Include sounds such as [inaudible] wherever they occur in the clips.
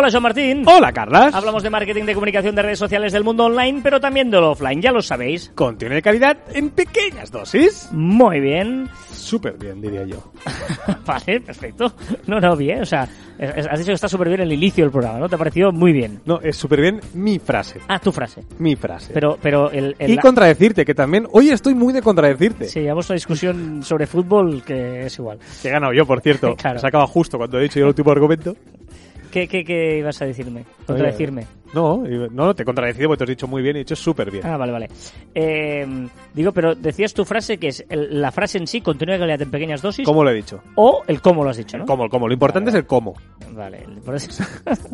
Hola, Joan Martín. Hola, Carlas. Hablamos de marketing, de comunicación, de redes sociales del mundo online, pero también de lo offline, ya lo sabéis. Contiene de calidad en pequeñas dosis. Muy bien. Súper bien, diría yo. [laughs] vale, perfecto. No, no, bien. O sea, has dicho que está súper bien el inicio del programa, ¿no? ¿Te ha parecido muy bien? No, es súper bien mi frase. Ah, tu frase. Mi frase. Pero, pero el... el- y contradecirte, que también... Hoy estoy muy de contradecirte. Sí, llevamos una discusión sobre fútbol que es igual. Que he ganado yo, por cierto. [laughs] Claro. Se acaba justo cuando he dicho yo el último argumento. ¿Qué, qué, qué ibas a decirme? Contradecirme. No, no, te he contradecido porque te has dicho muy bien y he dicho súper bien. Ah, vale, vale. Eh, digo, pero decías tu frase que es el- la frase en sí, contenido de calidad en pequeñas dosis, ¿Cómo lo he dicho? o el cómo lo has dicho, ¿no? ¿Cómo? El cómo. Lo importante es el cómo. Vale, por eso-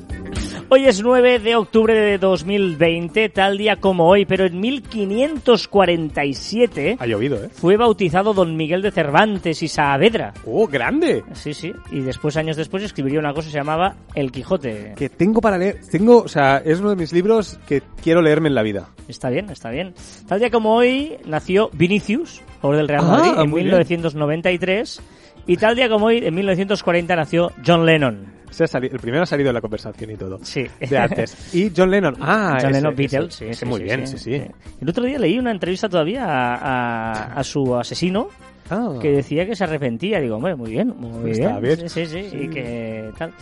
[laughs] hoy es 9 de octubre de 2020, tal día como hoy, pero en 1547 Ha llovido, ¿eh? fue bautizado Don Miguel de Cervantes y Saavedra. ¡Oh, grande! Sí, sí, y después, años después, escribiría una cosa que se llamaba El Quijote. Que tengo para leer... Tengo... O sea, es uno de mis libros que quiero leerme en la vida. Está bien, está bien. Tal día como hoy nació Vinicius, jugador del Real Ah, Madrid, en muy bien. 1993. Y tal día como hoy, en 1940, nació John Lennon. Se ha sali- el primero ha salido de la conversación y todo. Sí. De antes. Y John Lennon. Ah, [laughs] John ese, Lennon, ese, Beatles, sí, ese sí, muy sí, bien, sí, sí, sí. El otro día leí una entrevista todavía a, a- a su asesino Ah. que decía que se arrepentía. Digo, hombre, muy bien, muy Está bien. bien. Sí, sí, sí, Sí. Y que tal.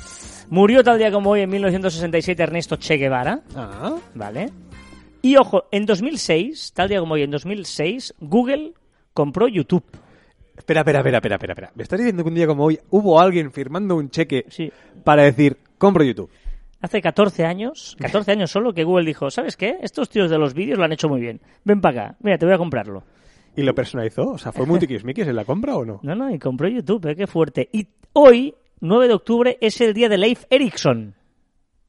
Murió tal día como hoy, en 1967, Ernesto Che Guevara. Ah. ¿Vale? Y ojo, en 2006, tal día como hoy, en 2006, Google compró YouTube. Espera, espera, espera, espera, espera, espera. ¿Me estás diciendo que un día como hoy hubo alguien firmando un cheque Sí. para decir, compro YouTube? Hace 14 años, 14 años solo, que Google dijo, ¿sabes qué? Estos tíos de los vídeos lo han hecho muy bien. Ven para acá, mira, te voy a comprarlo. ¿Y lo personalizó? O sea, ¿fue muy tiquismiquis en la compra o no? No, no, y compró YouTube, ¿eh? Qué fuerte. Y hoy, 9 de octubre, es el día de Leif Erikson.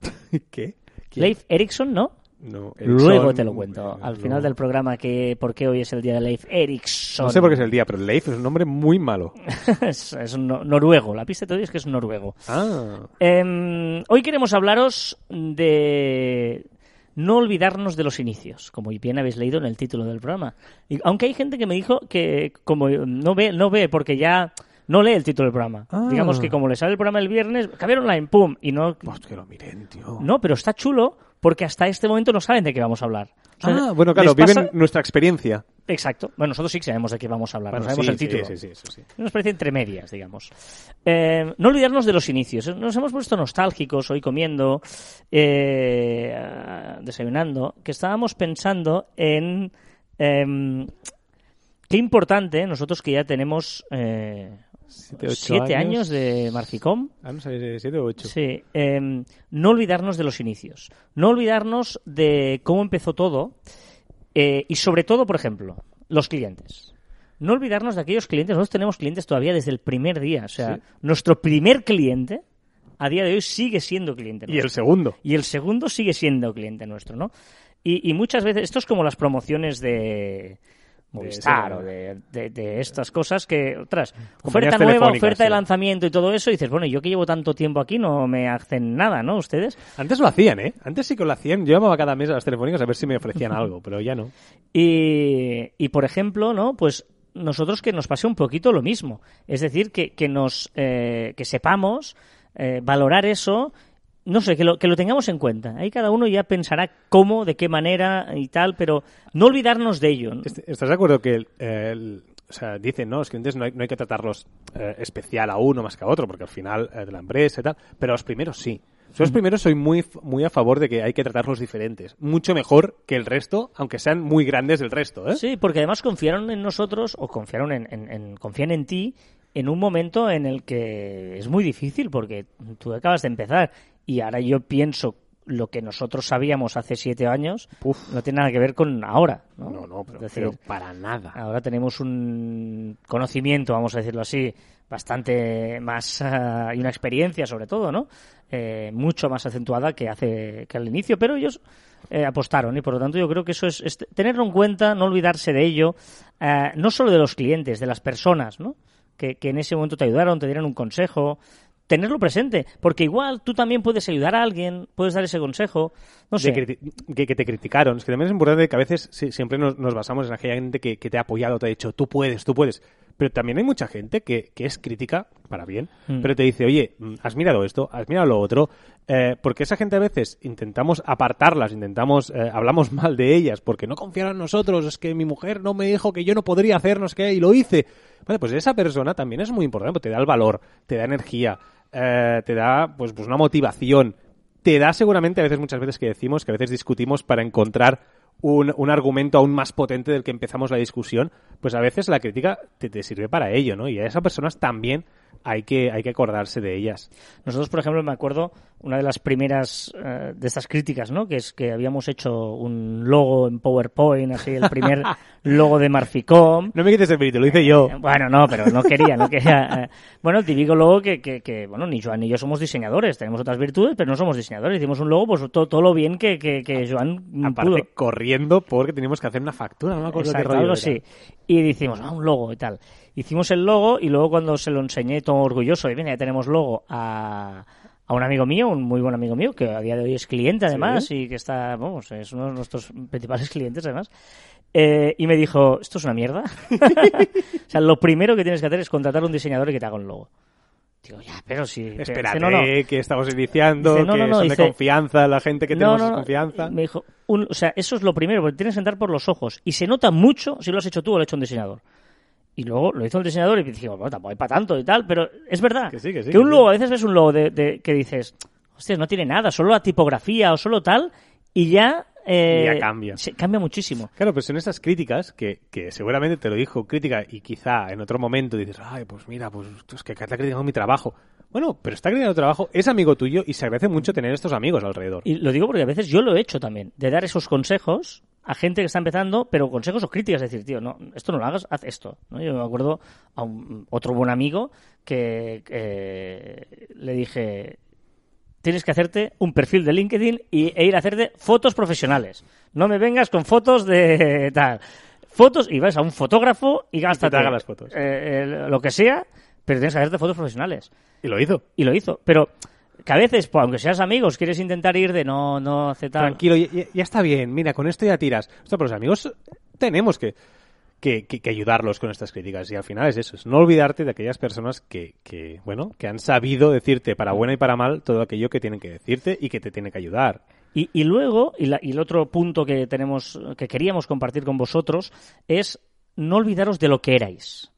[laughs] ¿Qué? ¿Quién? Leif Erikson, ¿no? No, Luego Ericsson, te lo cuento, eh, al no. final del programa, que por qué hoy es el día de Leif Erikson. No sé por qué es el día, pero Leif es un nombre muy malo. [laughs] es, es un no- noruego, la pista te doy es que es noruego. Ah. Em, hoy queremos hablaros de no olvidarnos de los inicios, como bien habéis leído en el título del programa. Y, aunque hay gente que me dijo que como no ve, no ve porque ya no lee el título del programa. Ah. Digamos que como le sale el programa el viernes, caber online, pum, y no... Pues que lo miren, tío. No, pero está chulo porque hasta este momento no saben de qué vamos a hablar. O sea, Ah, bueno, claro, pasa- viven nuestra experiencia. Exacto. Bueno, nosotros sí que sabemos de qué vamos a hablar, Bueno, no sabemos sí, el título. Sí, sí, sí, eso sí. Nos parece entre medias, digamos. Eh, no olvidarnos de los inicios. Nos hemos puesto nostálgicos hoy comiendo, eh, desayunando, que estábamos pensando en em, qué importante nosotros que ya tenemos eh, Siete, ocho siete años. de Marficom. Ah, no sabes, siete o ocho. Sí, em, no olvidarnos de los inicios, no olvidarnos de cómo empezó todo eh, y sobre todo, por ejemplo, los clientes. No olvidarnos de aquellos clientes, nosotros tenemos clientes todavía desde el primer día, o sea, Sí. nuestro primer cliente a día de hoy sigue siendo cliente. Y el nuestro. segundo. Y el segundo sigue siendo cliente nuestro, ¿no? Y, y muchas veces, esto es como las promociones de Movistar ese- o de, de- de estas cosas que, otras, oferta nueva, oferta de lanzamiento y todo eso, y dices, bueno, yo que llevo tanto tiempo aquí no me hacen nada, ¿no? Ustedes. Antes lo hacían, ¿eh? Antes sí que lo hacían. Yo llamaba cada mes a las telefónicas a ver si me ofrecían [laughs] algo, pero ya no. Y, y, por ejemplo, ¿no? Pues nosotros que nos pase un poquito lo mismo. Es decir, que, que nos eh, que sepamos eh, valorar eso, no sé, que lo, que lo tengamos en cuenta. Ahí cada uno ya pensará cómo, de qué manera y tal, pero no olvidarnos de ello. Est- ¿Estás de acuerdo que el, el- o sea, dicen, ¿no? Los clientes no hay, no hay que tratarlos eh, especial a uno más que a otro, porque al final eh, de la empresa y tal, pero a los primeros sí. Yo los primeros soy muy, muy a favor de que hay que tratarlos diferentes. Mucho mejor que el resto, aunque sean muy grandes del resto, ¿eh? Sí, porque además confiaron en nosotros o confiaron en, en- en- confían en ti en un momento en el que es muy difícil porque tú acabas de empezar y ahora yo pienso lo que nosotros sabíamos hace siete años Uf. no tiene nada que ver con ahora. No, No, no, pero, Es decir, pero para nada. ahora tenemos un conocimiento, vamos a decirlo así, bastante más ah, y una experiencia sobre todo, ¿no? Eh, mucho más acentuada que hace que al inicio, pero ellos eh, apostaron y por lo tanto yo creo que eso es, es tenerlo en cuenta, no olvidarse de ello, eh, no solo de los clientes, de las personas, ¿no? Que, que en ese momento te ayudaron, te dieron un consejo, tenerlo presente, porque igual tú también puedes ayudar a alguien, puedes dar ese consejo, no sé. Que, que te criticaron. Es que también es importante que a veces sí, siempre nos, nos basamos en aquella gente que, que te ha apoyado, te ha dicho, tú puedes, tú puedes. Pero también hay mucha gente que, que es crítica, para bien, Mm. pero te dice, oye, mm, has mirado esto, has mirado lo otro, eh, porque esa gente a veces intentamos apartarlas, intentamos, eh, hablamos [laughs] mal de ellas, porque no confiaron en nosotros, es que mi mujer no me dijo que yo no podría hacer no sé qué, y lo hice. Vale, pues esa persona también es muy importante, porque te da el valor, te da energía, eh, te da pues, pues una motivación, te da seguramente a veces, muchas veces que decimos, que a veces discutimos para encontrar un, un argumento aún más potente del que empezamos la discusión, pues a veces la crítica te, te sirve para ello, ¿no? Y a esas personas también hay que, hay que acordarse de ellas. Nosotros, por ejemplo, me acuerdo una de las primeras eh, de estas críticas, ¿no? Que es que habíamos hecho un logo en PowerPoint, así, el primer [laughs] logo de Marficom. No me quites el mérito, lo hice yo. Eh, Bueno, no, pero no quería, no quería. eh, bueno, el típico logo que, que, que, bueno, ni Joan ni yo somos diseñadores, tenemos otras virtudes, pero no somos diseñadores. Hicimos un logo, pues todo, todo lo bien que, que, que Joan Aparte, pudo. corriendo porque teníamos que hacer una factura, no me acuerdo Exacto, qué rollo algo era. así. Y decimos, ah, un logo y tal. Hicimos el logo y luego cuando se lo enseñé todo orgulloso, y mira, ya tenemos logo a, a un amigo mío, un muy buen amigo mío, que a día de hoy es cliente además y que está, vamos, es uno de nuestros principales clientes además. Eh, y me dijo, ¿esto es una mierda? [laughs] o sea, lo primero que tienes que hacer es contratar a un diseñador y que te haga un logo. Digo, ya, pero si... Espérate, dice, no, no. que estamos iniciando, Dice, no, que son dice- de confianza, la gente que tenemos confianza. Me dijo, un- o sea, eso es lo primero, porque tienes que entrar por los ojos. Y se nota mucho si lo has hecho tú o lo ha hecho un diseñador. Y luego lo hizo el diseñador y dije, bueno, tampoco hay para tanto y tal, pero es verdad. Que sí, que sí, un que logo, sí. a veces ves un logo de, de- que dices, hostia, no tiene nada, solo la tipografía o solo tal, y ya... eh, ya cambia. se- cambia muchísimo. Claro, pues son esas críticas que, que seguramente te lo dijo crítica y quizá en otro momento dices, ay, pues mira, pues es que está criticando mi trabajo. Bueno, pero está criticando tu trabajo, es amigo tuyo y se agradece mucho tener estos amigos alrededor. Y lo digo porque a veces yo lo he hecho también, de dar esos consejos a gente que está empezando, pero consejos o críticas, es decir, tío, no, esto no lo hagas, haz esto. ¿no? Yo me acuerdo a un, otro buen amigo que eh, le dije, tienes que hacerte un perfil de LinkedIn y, e ir a hacerte fotos profesionales. No me vengas con fotos de [laughs] tal. Fotos y vas a un fotógrafo y gástate haga las fotos. eh, eh, lo que sea, pero tienes que hacerte fotos profesionales Y lo hizo. y lo hizo. Pero que a veces, pues, aunque seas amigos, quieres intentar ir de no, no hace tal. Tranquilo, ya, ya- ya está bien, mira, con esto ya tiras. O sea, pero los amigos tenemos que, que, que- que ayudarlos con estas críticas. Y al final es eso, es no olvidarte de aquellas personas que, que, bueno, que han sabido decirte para buena y para mal todo aquello que tienen que decirte y que te tienen que ayudar. Y, y luego, y, la- y el otro punto que tenemos, que queríamos compartir con vosotros, es no olvidaros de lo que erais.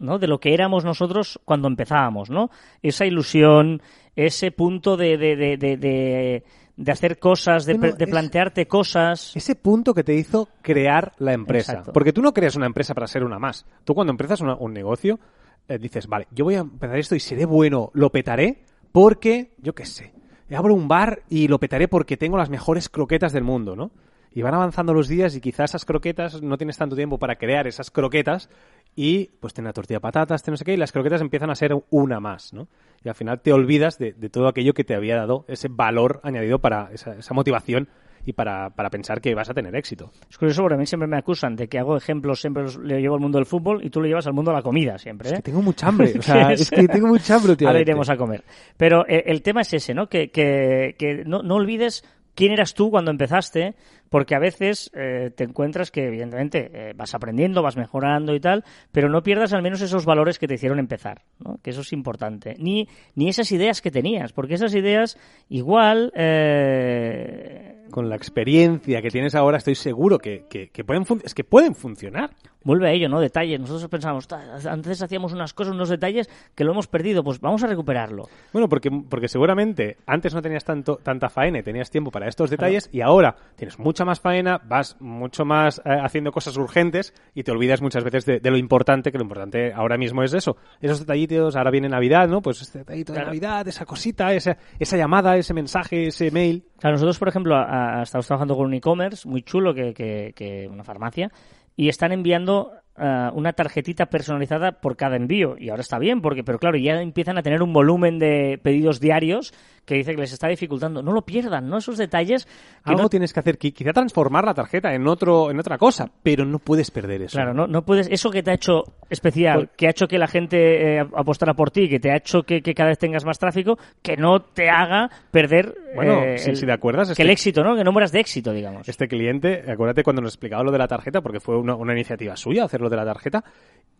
¿No? de lo que éramos nosotros cuando empezábamos, ¿no? Esa ilusión, ese punto de, de, de, de, de- de hacer cosas, de, Bueno, es- plantearte cosas. Ese punto que te hizo crear la empresa. Exacto. Porque tú no creas una empresa para ser una más. Tú cuando empiezas una- un negocio, eh, dices, vale, yo voy a empezar esto y seré bueno, lo petaré porque, yo qué sé, abro un bar y lo petaré porque tengo las mejores croquetas del mundo, ¿no? Y van avanzando los días y quizás esas croquetas no tienes tanto tiempo para crear esas croquetas y pues tiene una tortilla de patatas, tiene no sé qué, y las croquetas empiezan a ser una más, ¿no? Y al final te olvidas de, de todo aquello que te había dado ese valor añadido para esa, esa motivación y para, para pensar que vas a tener éxito. Es curioso porque a mí siempre me acusan de que hago ejemplos, siempre los le llevo al mundo del fútbol y tú lo llevas al mundo de la comida siempre. ¿eh? [laughs] Que tengo mucha hambre, o sea, es que tengo mucha hambre, tío. Ahora iremos a comer. Pero eh, el tema es ese, ¿no? Que, que, que no, no olvides quién eras tú cuando empezaste, porque a veces eh, te encuentras que, evidentemente, eh, vas aprendiendo, vas mejorando y tal, pero no pierdas al menos esos valores que te hicieron empezar, ¿no? Que eso es importante. Ni, ni esas ideas que tenías, porque esas ideas igual... eh, Con la experiencia que tienes ahora, estoy seguro que, que, que pueden, es que pueden funcionar. Vuelve a ello, ¿no? Detalles. Nosotros pensamos, "Ta, antes hacíamos unas cosas, unos detalles que lo hemos perdido, pues vamos a recuperarlo. Bueno, porque, porque seguramente antes no tenías tanto, tanta faena y tenías tiempo para estos detalles y ahora tienes mucha más faena, vas mucho más eh, haciendo cosas urgentes y te olvidas muchas veces de, de lo importante, que lo importante ahora mismo es eso. Esos detallitos, ahora viene Navidad, ¿no? Pues este detallito de Claro. Navidad, esa cosita, esa, esa llamada, ese mensaje, ese mail. Claro, nosotros, por ejemplo, a- a- estamos trabajando con un e-commerce muy chulo, que, que, que una farmacia, y están enviando eh, una tarjetita personalizada por cada envío. Y ahora está bien, porque, pero claro, ya empiezan a tener un volumen de pedidos diarios que dice que les está dificultando. No lo pierdan, ¿no? Esos detalles. Que Algo no, tienes que hacer, qui- quizá transformar la tarjeta en otro, en otra cosa, pero no puedes perder eso. Claro, no, no puedes. Eso que te ha hecho especial, que ha hecho que la gente eh, apostara por ti, que te ha hecho que, que cada vez tengas más tráfico, que no te haga perder. Bueno, eh, si- el- si te acuerdas, Que este- el éxito, ¿no? Que no mueras de éxito, digamos. Este cliente, acuérdate cuando nos explicaba lo de la tarjeta, porque fue una, una iniciativa suya hacerlo de la tarjeta,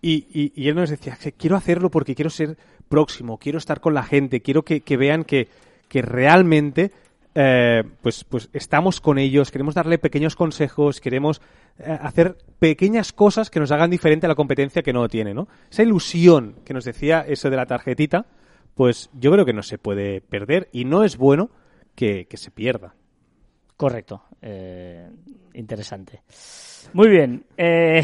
y, y- él nos decía, quiero hacerlo porque quiero ser próximo, quiero estar con la gente, quiero que, que vean que, que realmente eh, pues, pues estamos con ellos, queremos darle pequeños consejos, queremos eh, hacer pequeñas cosas que nos hagan diferente a la competencia que no tiene, ¿no? Esa ilusión que nos decía eso de la tarjetita, pues yo creo que no se puede perder y no es bueno que, que se pierda. Correcto. Eh, interesante. Muy bien. Eh,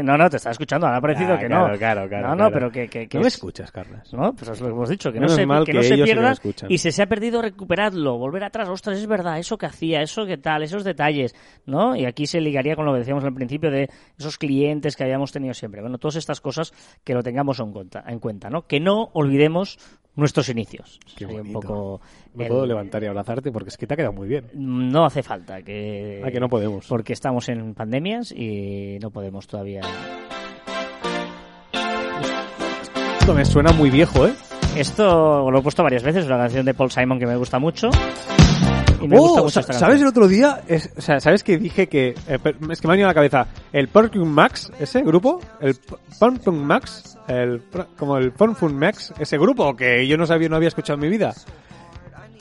[laughs] no, no, te estaba escuchando. Ha parecido Ah, que claro, no. claro, claro, No, no, pero que, que, que no me es- escuchas, Carlas. ¿no? Pues es lo que hemos dicho, que no se, que no se sí pierda y si se ha perdido recuperadlo, volver atrás, ostras, es verdad, eso que hacía, eso que tal, esos detalles, ¿no? Y aquí se ligaría con lo que decíamos al principio de esos clientes que habíamos tenido siempre. Bueno, todas estas cosas que lo tengamos en cuenta, en cuenta ¿no? Que no olvidemos nuestros inicios. Qué un poco Me el- puedo levantar y abrazarte porque es que te ha quedado muy bien. No hace falta que... Ah, que no podemos. Porque estamos en pandemias y no podemos todavía... Esto me suena muy viejo, ¿eh? Esto lo he puesto varias veces, es una canción de Paul Simon que me gusta mucho. Y me Oh, gusta mucho esta ¿Sabes el otro día? Es- o sea, ¿sabes que dije que... eh, es que me ha venido a la cabeza. El Porcupine Max, ese grupo, el Porcupine Max, el, como el Porcupine Max, ese grupo que yo no sabía, no había escuchado en mi vida.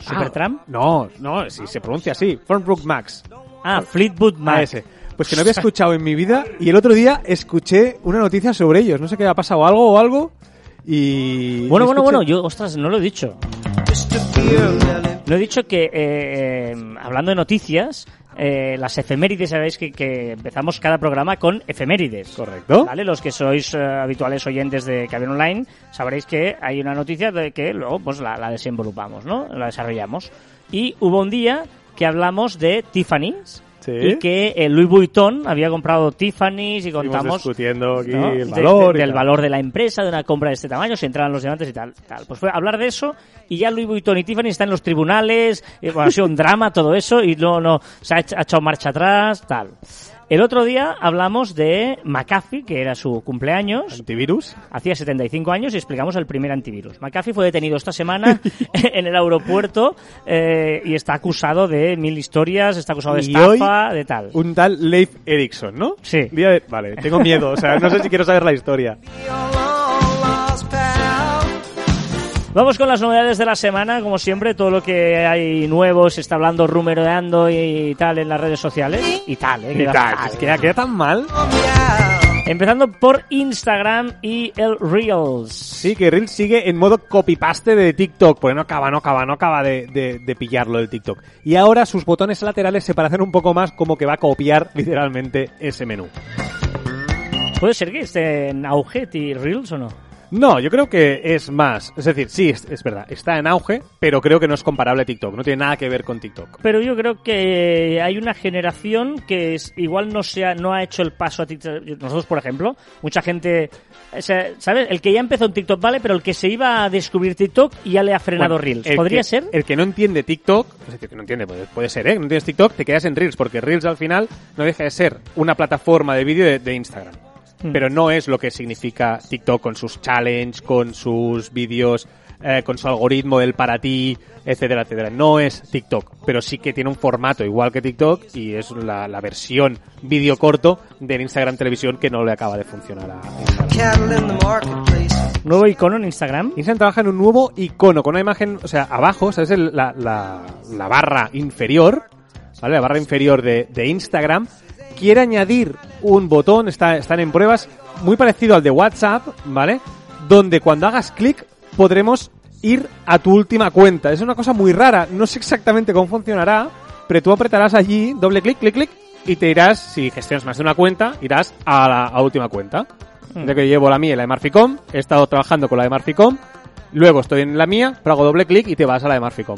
¿Supertramp? Ah, no, no, si se pronuncia así, Porcupine Max. Ah, Fleetwood Ah, Mac. ese. Pues que no había escuchado en mi vida y el otro día escuché una noticia sobre ellos. No sé qué ha pasado algo o algo y... Bueno, bueno, escuché- bueno, yo, ostras, no lo he dicho. No he dicho que, eh, eh, hablando de noticias, eh, las efemérides, sabéis que, que empezamos cada programa con efemérides. Correcto. ¿Vale? Los que sois eh, habituales oyentes de Caber Online sabréis que hay una noticia de que luego pues la, la desenvolupamos, ¿no? La desarrollamos. Y hubo un día que hablamos de Tiffany's Sí. y que el Louis Vuitton había comprado Tiffany's y contamos discutiendo aquí ¿no? el valor de- del valor de la empresa, de una compra de este tamaño, si entraban los diamantes y tal, tal. Pues fue hablar de eso y ya Louis Vuitton y Tiffany están en los tribunales, y, bueno, ha sido un drama todo eso y no, no, se ha, hecho- ha echado marcha atrás, tal. El otro día hablamos de McAfee, que era su cumpleaños, Antivirus. hacía 75 años y explicamos el primer antivirus. McAfee fue detenido esta semana [laughs] [laughs] en el aeropuerto eh, y está acusado de mil historias, está acusado de Y estafa, de tal. Un tal Leif Erikson, ¿no? Sí. Día de- Vale, tengo miedo, o sea, no sé si quiero saber la historia. [laughs] Vamos con las novedades de la semana, como siempre, todo lo que hay nuevo se está hablando, rumoreando y tal en las redes sociales. Y tal, ¿eh? Y Queda tal, es que ya queda tan mal. Empezando por Instagram y el Reels. Sí, que Reels sigue en modo copy-paste de TikTok, porque no acaba, no acaba, no acaba de, de, de pillarlo el TikTok. Y ahora sus botones laterales se parecen un poco más como que va a copiar [laughs] literalmente ese menú. ¿Puede ser que esté en auge y Reels o no? No, yo creo que es más. Es decir, sí, es, es verdad, está en auge, pero creo que no es comparable a TikTok. No tiene nada que ver con TikTok. Pero yo creo que hay una generación que es, igual no se ha, no ha hecho el paso a TikTok. Nosotros, por ejemplo, mucha gente, o sea, ¿sabes? El que ya empezó en TikTok vale, pero el que se iba a descubrir TikTok ya le ha frenado Bueno, Reels. el ¿Podría que- ser? El que no entiende TikTok, es decir, que no entiende, puede, puede ser, ¿eh? No entiendes TikTok, te quedas en Reels, porque Reels al final no deja de ser una plataforma de vídeo de, de Instagram. Hmm. Pero no es lo que significa TikTok con sus challenge, con sus vídeos, eh, con su algoritmo del para ti, etcétera, etcétera. No es TikTok, pero sí que tiene un formato igual que TikTok y es la, la versión vídeo corto del Instagram Televisión que no le acaba de funcionar a Instagram. Nuevo icono en Instagram. Instagram trabaja en un nuevo icono con una imagen, o sea, abajo, ¿sabes? El- la, la, la barra inferior, ¿vale? La barra inferior de, de Instagram quiere añadir un botón, está, están en pruebas, muy parecido al de WhatsApp, ¿vale? Donde cuando hagas clic podremos ir a tu última cuenta. Es una cosa muy rara, no sé exactamente cómo funcionará, pero tú apretarás allí, doble clic, clic, clic, y te irás, si gestionas más de una cuenta, irás a la a última cuenta. Ya que llevo la mía y la de Marficom, he estado trabajando con la de Marficom, luego estoy en la mía, pero hago doble clic y te vas a la de Marficom.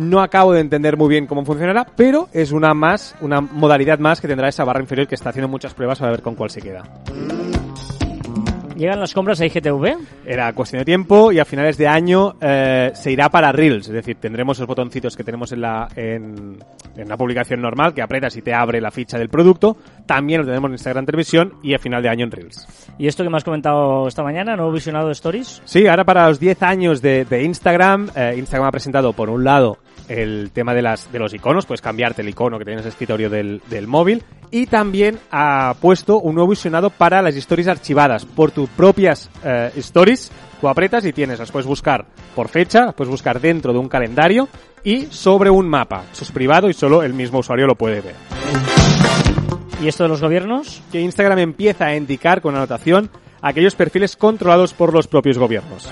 No acabo de entender muy bien cómo funcionará, pero es una más, una modalidad más que tendrá esa barra inferior que está haciendo muchas pruebas para ver con cuál se queda. ¿Llegan las compras a IGTV? Era cuestión de tiempo y a finales de año eh, se irá para Reels, es decir, tendremos esos botoncitos que tenemos en la en, en una publicación normal que apretas y te abre la ficha del producto. También lo tenemos en Instagram Televisión y a final de año en Reels. ¿Y esto que me has comentado esta mañana, nuevo visionado de Stories? Sí, ahora para los 10 años de, de Instagram, eh, Instagram ha presentado por un lado el tema de, las, de los iconos, puedes cambiarte el icono que tienes en el escritorio del, del móvil y también ha puesto un nuevo visionado para las stories archivadas por tus propias eh, stories. Tú apretas y tienes, las puedes buscar por fecha, las puedes buscar dentro de un calendario y sobre un mapa. Eso es privado y solo el mismo usuario lo puede ver. ¿Y esto de los gobiernos? Que Instagram empieza a indicar con anotación aquellos perfiles controlados por los propios gobiernos.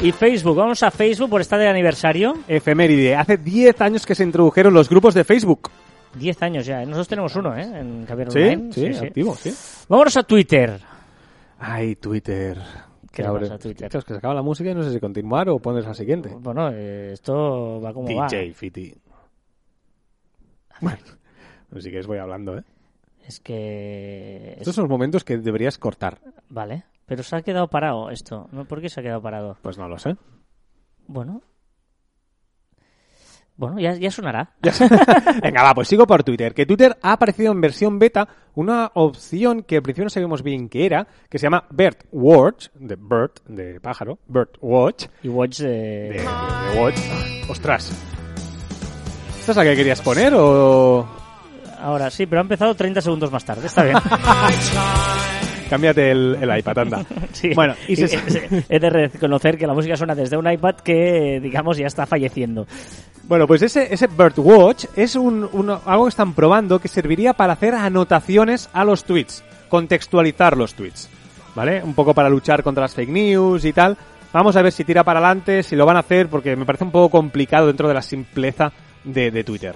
¿Y Facebook? Vamos a Facebook por estar de aniversario. Efeméride. Hace 10 años que se introdujeron los grupos de Facebook. 10 años ya. ¿eh? Nosotros tenemos uno, ¿eh? En Caviar Sí, Online. sí, activo, sí. Vámonos a Twitter. Ay, Twitter. ¿Qué le pasa a Twitter? Claro, es que se acaba la música y no sé si continuar o pones la siguiente. Bueno, eh, esto va como va. DJ Fiti. Bueno, pues si quieres voy hablando, ¿eh? Es que... Estos son los momentos que deberías cortar. Vale. Pero se ha quedado parado esto. ¿No? ¿Por qué se ha quedado parado? Pues no lo sé. Bueno. Bueno, ya, ya sonará. [laughs] Venga, va, pues sigo por Twitter. Que Twitter ha aparecido en versión beta una opción que al principio no sabíamos bien qué era, que se llama Bird Watch, de bird, de pájaro, Bird Watch, Y Watch de... de, de- de Watch. Ostras. ¿Esta es la que querías poner o...? Ahora sí, pero ha empezado 30 segundos más tarde. Está bien. [laughs] Cámbiate el, el iPad, anda. [laughs] Sí. Bueno, y se- he de reconocer que la música suena desde un iPad que, digamos, ya está falleciendo. Bueno, pues ese, ese Birdwatch es un, un- algo que están probando que serviría para hacer anotaciones a los tweets, contextualizar los tweets, ¿vale? Un poco para luchar contra las fake news y tal. Vamos a ver si tira para adelante, si lo van a hacer, porque me parece un poco complicado dentro de la simpleza de, de Twitter.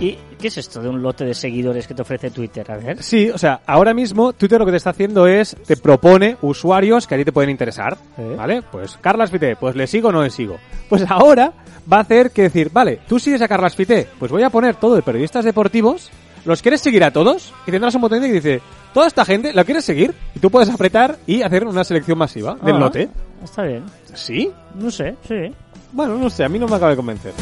¿Y qué es esto de un lote de seguidores que te ofrece Twitter? A ver. Sí, o sea, ahora mismo Twitter lo que te está haciendo es, te propone usuarios que a ti te pueden interesar, ¿Eh? ¿vale? Pues Carlas Fité, pues le sigo o no le sigo. Pues ahora va a hacer que decir, vale, tú sigues a Carlas Fité, pues voy a poner todo de periodistas deportivos, ¿los quieres seguir a todos? Y tendrás un botón que dice, toda esta gente, ¿la quieres seguir? Y tú puedes apretar y hacer una selección masiva del Ah, lote. Está bien. ¿Sí? No sé, sí. Bueno, no sé, a mí no me acaba de convencer.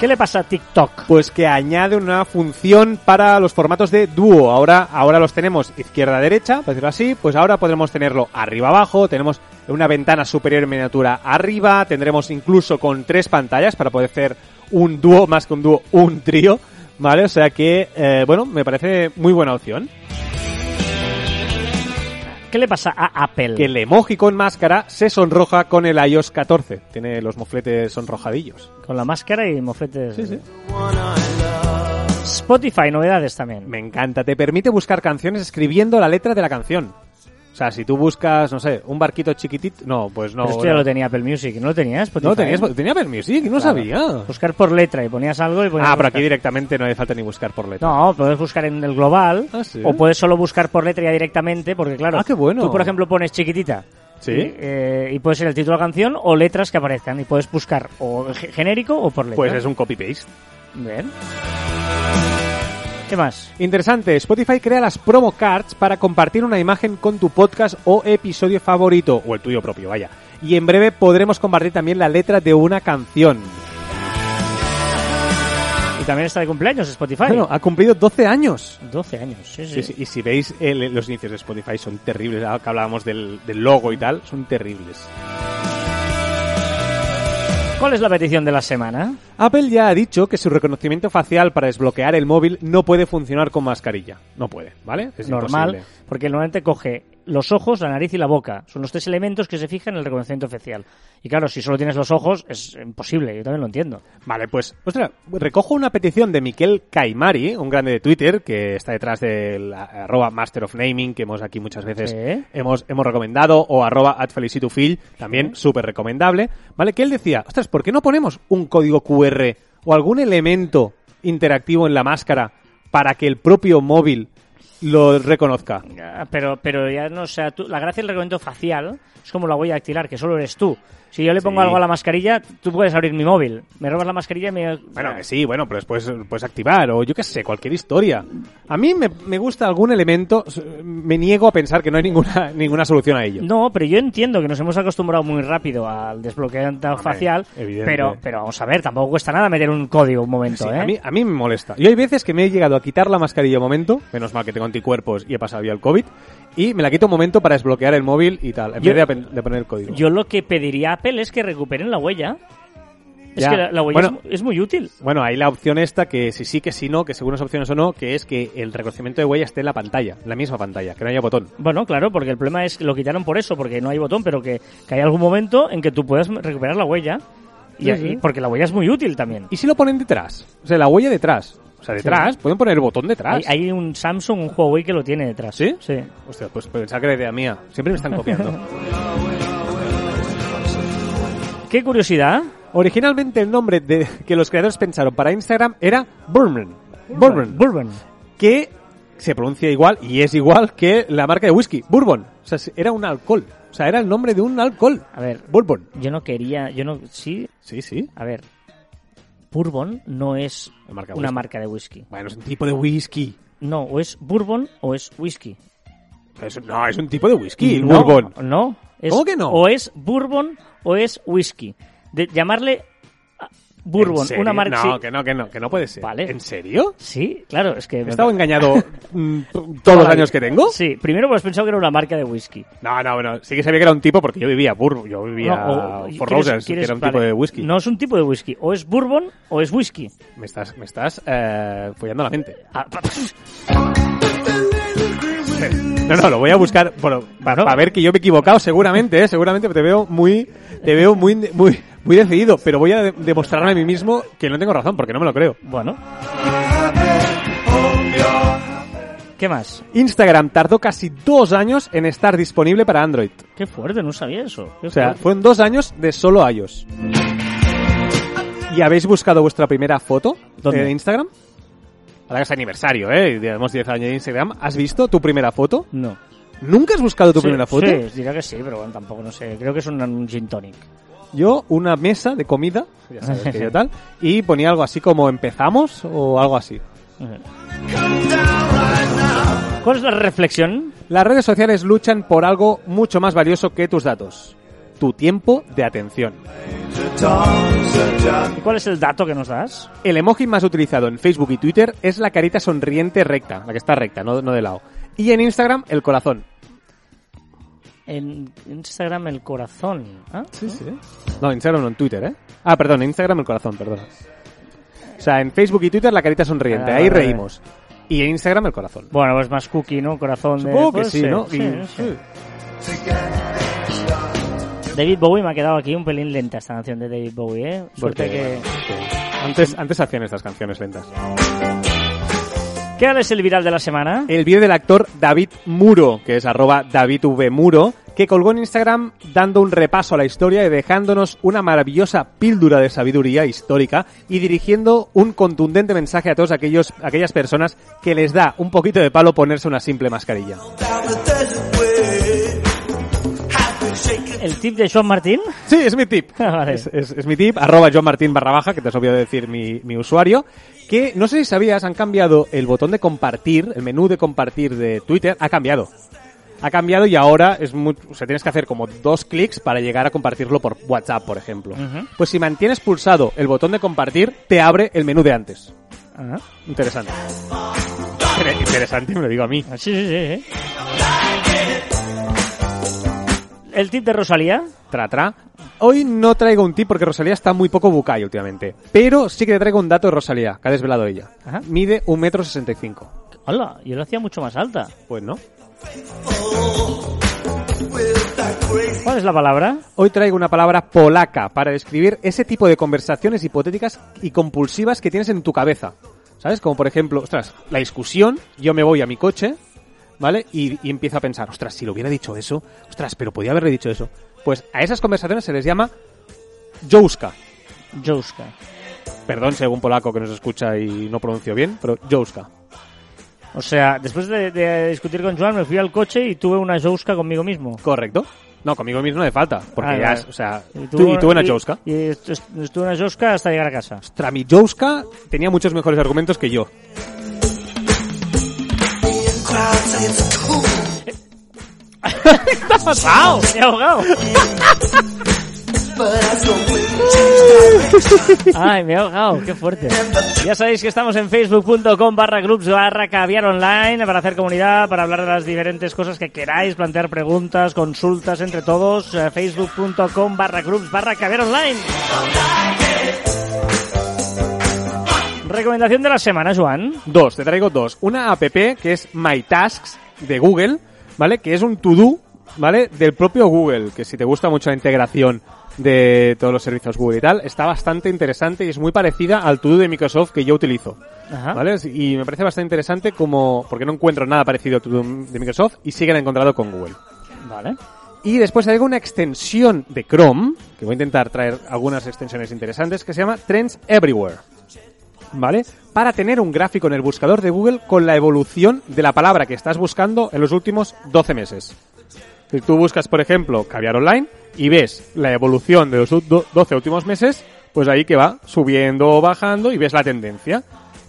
¿Qué le pasa a TikTok? Pues que añade una función para los formatos de dúo. Ahora, ahora los tenemos izquierda-derecha, por decirlo así. Pues ahora podremos tenerlo arriba-abajo. Tenemos una ventana superior en miniatura arriba. Tendremos incluso con tres pantallas para poder hacer un dúo, más que un dúo, un trío. ¿Vale? O sea que, eh, bueno, me parece muy buena opción. ¿Qué le pasa a Apple? Que el emoji con máscara se sonroja con el iOS 14. Tiene los mofletes sonrojadillos. Con la máscara y mofletes. Sí, sí. Spotify, novedades también. Me encanta, te permite buscar canciones escribiendo la letra de la canción. O sea, si tú buscas, no sé, un barquito chiquitito, no, pues no. Pero esto ya lo tenía Apple Music, ¿no lo tenías? Spotify? No, tenías, tenía Apple Music, no Claro. sabía. Buscar por letra y ponías algo y ponías Ah, pero buscar. aquí directamente no hace falta ni buscar por letra. No, puedes buscar en el global Ah, ¿sí? o puedes solo buscar por letra ya directamente porque claro, Ah, qué bueno. tú por ejemplo pones chiquitita Sí. y, eh, y puede ser el título de la canción o letras que aparezcan y puedes buscar o ge- genérico o por letra. Pues es un copy-paste. Bien. ¿Qué más? Interesante, Spotify crea las promo cards para compartir una imagen con tu podcast o episodio favorito, o el tuyo propio, vaya. Y en breve podremos compartir también la letra de una canción. Y también está de cumpleaños Spotify. Bueno, ha cumplido 12 años. 12 años, sí, sí. Sí, sí, Y si veis el- los inicios de Spotify son terribles, ahora que hablábamos del, del logo y tal, son terribles. ¿Cuál es la petición de la semana? Apple ya ha dicho que su reconocimiento facial para desbloquear el móvil no puede funcionar con mascarilla. No puede, ¿vale? Es Normal, imposible. porque normalmente coge los ojos, la nariz y la boca. Son los tres elementos que se fijan en el reconocimiento facial. Y claro, si solo tienes los ojos, es imposible, yo también lo entiendo. Vale, pues, ostras, recojo una petición de Miquel Caimari, un grande de Twitter, que está detrás del arroba Master of Naming, que hemos aquí muchas veces hemos, hemos recomendado, o arroba @felicitofil, también súper recomendable, ¿vale? Que él decía, ostras, ¿por qué no ponemos un código QR o algún elemento interactivo en la máscara para que el propio móvil lo reconozca? Ah, Pero, pero ya no, sea, tú- la gracia del reconocimiento facial es como la huella dactilar, que solo eres tú. Si yo le pongo Sí. algo a la mascarilla, tú puedes abrir mi móvil. Me robas la mascarilla y me... Bueno, que sí, bueno, pero después puedes activar o yo qué sé, cualquier historia. A mí me, me gusta algún elemento, me niego a pensar que no hay ninguna, [laughs] ninguna solución a ello. No, pero yo entiendo que nos hemos acostumbrado muy rápido al desbloqueamiento Hombre, facial, evidente. pero, pero vamos a ver, tampoco cuesta nada meter un código un momento, Sí, ¿eh? a, mí, a mí me molesta. Yo hay veces que me he llegado a quitar la mascarilla un momento, menos mal que tengo anticuerpos y he pasado ya el COVID, y me la quito un momento para desbloquear el móvil y tal, en Yo- vez de, poner el código. Yo lo que pediría a Apple es que recuperen la huella. Es que la, la huella Bueno. es, es muy útil. Bueno, hay la opción esta que si sí, que si no, que según las opciones o no, que es que el reconocimiento de huella esté en la pantalla, en la misma pantalla, que no haya botón. Bueno, claro, porque el problema es que lo quitaron por eso, porque no hay botón, pero que, que hay algún momento en que tú puedas recuperar la huella. Y, Sí, sí. y- porque la huella es muy útil también. ¿Y si lo ponen detrás? O sea, la huella detrás. O sea, detrás, pueden poner el botón detrás. Hay, hay un Samsung, un Huawei que lo tiene detrás. ¿Sí? Sí. Hostia, pues pensaba que era idea mía. Siempre me están copiando. Qué curiosidad. Originalmente el nombre de, que los creadores pensaron para Instagram era Bourbon. Bourbon. Bourbon. Que se pronuncia igual y es igual que la marca de whisky, Bourbon. O sea, era un alcohol. O sea, era el nombre de un alcohol. A ver, Bourbon. yo no quería, yo no, sí, Sí, sí. a ver, Bourbon no es marca una whisky. marca de whisky. Bueno, es un tipo de whisky. No, o es Bourbon o es whisky. Es- no, es un tipo de whisky, el no, Bourbon. No. Es- ¿Cómo que no? O es Bourbon o es whisky. De, llamarle Bourbon una marca... No, sí. que no, que no, que no puede ser. Vale. ¿En serio? Sí, claro, es que... ¿He estado engañado [laughs] mm, todos los años que tengo? Sí, primero pues pensado que era una marca de whisky. No, no, bueno, sí que sabía que era un tipo porque yo vivía Bourbon, yo vivía No, o- Four ¿quieres- Roses, que era un vale, tipo de whisky. No es un tipo de whisky. O es Bourbon o es whisky. Me estás, me estás eh, follando la mente. Ah, [laughs] [laughs] No, no, lo voy a buscar bueno, para ver que yo me he equivocado seguramente, ¿eh? seguramente te veo muy, te veo muy, muy, muy decidido, pero voy a de- demostrarme a mí mismo que no tengo razón porque no me lo creo. Bueno. ¿Qué más? Instagram tardó casi dos años en estar disponible para Android. Qué fuerte, no sabía eso. Qué O sea, fuerte. fueron dos años de solo iOS. ¿Y habéis buscado vuestra primera foto ¿Dónde? en Instagram? Ahora es aniversario, ¿eh? Tenemos 10 años de Instagram. ¿Has visto tu primera foto? No. ¿Nunca has buscado tu Sí, primera foto? Sí, diría que sí, pero bueno, tampoco no sé. Creo que es un, un gin tonic. Yo, una mesa de comida, ya sabes que yo [laughs] tal, y ponía algo así como empezamos o algo así. ¿Cuál es la reflexión? Las redes sociales luchan por algo mucho más valioso que tus datos. Tu tiempo de atención. ¿Y cuál es el dato que nos das? El emoji más utilizado en Facebook y Twitter es la carita sonriente recta, la que está recta, no, no de lado. Y en Instagram, el corazón. En Instagram el corazón. ¿ah? sí. No, en Instagram no, en Twitter, ¿eh? Ah, perdón, en Instagram el corazón, perdón. O sea, en Facebook y Twitter la carita sonriente, Ah, ahí vale. reímos. Y en Instagram el corazón. Bueno, pues más cookie, ¿no? Corazón de... Supongo que puede sí, ser, ¿no? sí, Y- sí. David Bowie me ha quedado aquí un pelín lenta esta canción de David Bowie, ¿eh? Suerte Porque, que... sí. Antes, antes hacían estas canciones lentas. ¿Qué es el viral de la semana? El vídeo del actor David Muro, que es arroba davidvmuro, que colgó en Instagram dando un repaso a la historia y dejándonos una maravillosa píldora de sabiduría histórica y dirigiendo un contundente mensaje a todos aquellos, aquellas personas que les da un poquito de palo ponerse una simple mascarilla. ¿El tip de Sean Martín? Sí, es mi tip. [laughs] Vale. es, es- es mi tip, arroba John Martín barra baja, que te has olvidado de decir mi, mi usuario, que no sé si sabías, han cambiado el botón de compartir, el menú de compartir de Twitter, ha cambiado. Ha cambiado y ahora es muy, o sea, tienes que hacer como dos clics para llegar a compartirlo por WhatsApp, por ejemplo. Ujú. Pues si mantienes pulsado el botón de compartir, te abre el menú de antes. Ah, Interesante. Inter- [laughs] Interesante, me lo digo a mí. sí, sí, sí, sí. ¿El tip de Rosalía? Tra, tra. Hoy no traigo un tip porque Rosalía está muy poco bucay últimamente. Pero sí que te traigo un dato de Rosalía, que ha desvelado ella. Ajá. Mide un metro sesenta y cinco. Hola, yo lo hacía mucho más alta. Pues no. ¿Cuál es la palabra? Hoy traigo una palabra polaca para describir ese tipo de conversaciones hipotéticas y compulsivas que tienes en tu cabeza. ¿Sabes? Como por ejemplo, ostras, la discusión, yo me voy a mi coche, ¿vale? Y, y empiezo a pensar, ostras, si lo hubiera dicho eso, ostras, pero podía haberle dicho eso. Pues a esas conversaciones se les llama jouska. Jouska. Perdón si hay algún polaco que nos escucha y no pronuncio bien, pero jouska. O sea, después de, de discutir con Joan me fui al coche y tuve una Jouska conmigo mismo. Correcto. No, conmigo mismo no hace falta, porque Ah, ya vale. es, o sea, tú, y tú una y- Jouska. Y est- est- estuve una Jouska hasta llegar a casa. Ostras, mi Jouska tenía muchos mejores argumentos que yo. ¿Qué pasado? Me he ahogado. Ay, me he ahogado, qué fuerte. Ya sabéis que estamos en facebook.com barra groups barra caviar online para hacer comunidad, para hablar de las diferentes cosas que queráis, plantear preguntas, consultas entre todos. eh, facebook.com barra groups barra caviar online. Recomendación de la semana, Joan. Dos, te traigo dos. Una app que es My Tasks de Google, ¿vale? Que es un to-do, ¿vale? Del propio Google, que si te gusta mucho la integración de todos los servicios Google y tal, está bastante interesante y es muy parecida al to-do de Microsoft que yo utilizo. Ajá. ¿Vale? Y me parece bastante interesante como, porque no encuentro nada parecido a to-do de Microsoft y sí que lo he encontrado con Google. Vale. Y después hay una extensión de Chrome, que voy a intentar traer algunas extensiones interesantes, que se llama Trends Everywhere. ¿Vale? Para tener un gráfico en el buscador de Google con la evolución de la palabra que estás buscando en los últimos 12 meses. Si tú buscas, por ejemplo, caviar online y ves la evolución de los u- do- 12 últimos meses, pues ahí que va subiendo o bajando y ves la tendencia.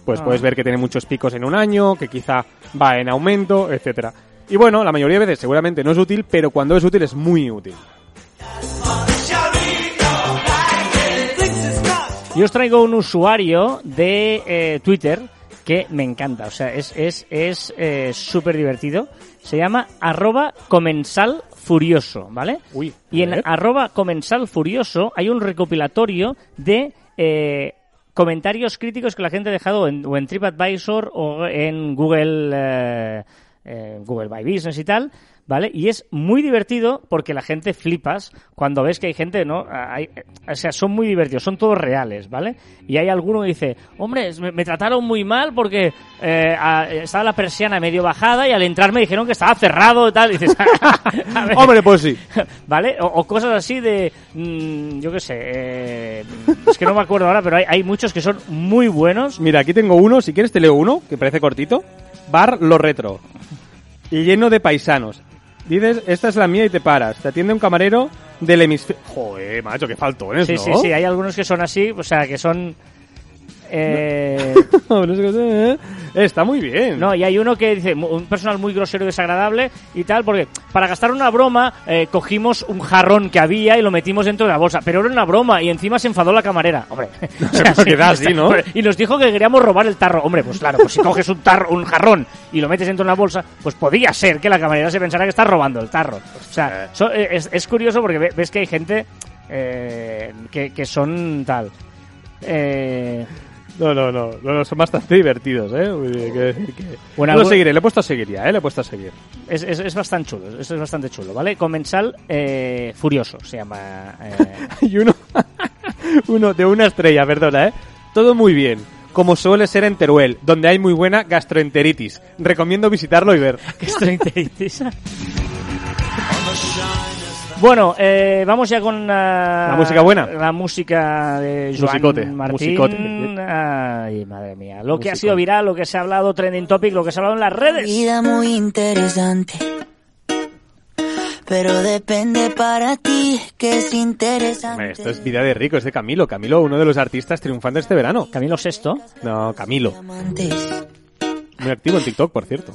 Pues Ah. puedes ver que tiene muchos picos en un año, que quizá va en aumento, etcétera. Y bueno, la mayoría de veces seguramente no es útil, pero cuando es útil es muy útil. Yo os traigo un usuario de eh, Twitter que me encanta, o sea, es es es eh, súper divertido. Se llama arroba comensal furioso, ¿vale? Uy, y en arroba comensal furioso hay un recopilatorio de eh, comentarios críticos que la gente ha dejado en, o en TripAdvisor o en Google eh, eh, Google My Business y tal, ¿vale? Y es muy divertido porque la gente flipas cuando ves que hay gente, ¿no? Hay- o sea, son muy divertidos, son todos reales, ¿vale? Y hay alguno que dice, hombre, me, me trataron muy mal porque eh, a- estaba la persiana medio bajada y al entrar me dijeron que estaba cerrado y tal. Y dices, [laughs] a ver, Hombre, pues sí. [laughs] ¿Vale? O, o cosas así de, mm, yo qué sé, eh, es que no me acuerdo ahora, pero hay, hay muchos que son muy buenos. Mira, aquí tengo uno, si quieres te leo uno, que parece cortito. Bar Lo Retro. Lleno de paisanos. Dices, esta es la mía y te paras. Te atiende un camarero del hemisferio... Joder, macho, qué faltones, Sí, ¿no? sí, sí, hay algunos que son así, o sea, que son... Eh, [laughs] ¿eh? Está muy bien. no, y hay uno que dice, un personal muy grosero y desagradable y tal, porque para gastar una broma eh, cogimos un jarrón que había y lo metimos dentro de la bolsa, pero era una broma y encima se enfadó la camarera. Hombre, [laughs] o sea, ¿no? [laughs] Y nos dijo que queríamos robar el tarro. Hombre, pues claro, pues si coges un tarro, un jarrón y lo metes dentro de una bolsa, pues podría ser que la camarera se pensara que estás robando el tarro. O sea, so- eh, es, es curioso porque ve- ves que hay gente eh, que, que son tal. Eh, No, no, no, no, no, son bastante divertidos, ¿eh? Muy bien, que- que- Bueno, lo seguiré, le he puesto a seguir ya, ¿eh? Le he puesto a seguir. es, es, es bastante chulo, eso es bastante chulo, ¿vale? Comensal eh, Furioso se llama. eh, [laughs] Y uno, [laughs] uno de una estrella, perdona, ¿eh? Todo muy bien. Como suele ser en Teruel, donde hay muy buena gastroenteritis. Recomiendo visitarlo y ver. [laughs] gastroenteritis. Bueno, eh, vamos ya con ah, La música buena. La música de Joan Musicote, Martín. musicote. Ay, madre mía. Lo que ha Musicote. sido viral, lo que se ha hablado, trending topic, lo que se ha hablado en las redes. Vida muy interesante. Pero depende para ti que es interesante. Esto es vida de rico, es de Camilo. Camilo, uno de los artistas triunfantes este verano. Camilo Sexto. No, Camilo. Diamantes. Muy activo en TikTok, por cierto.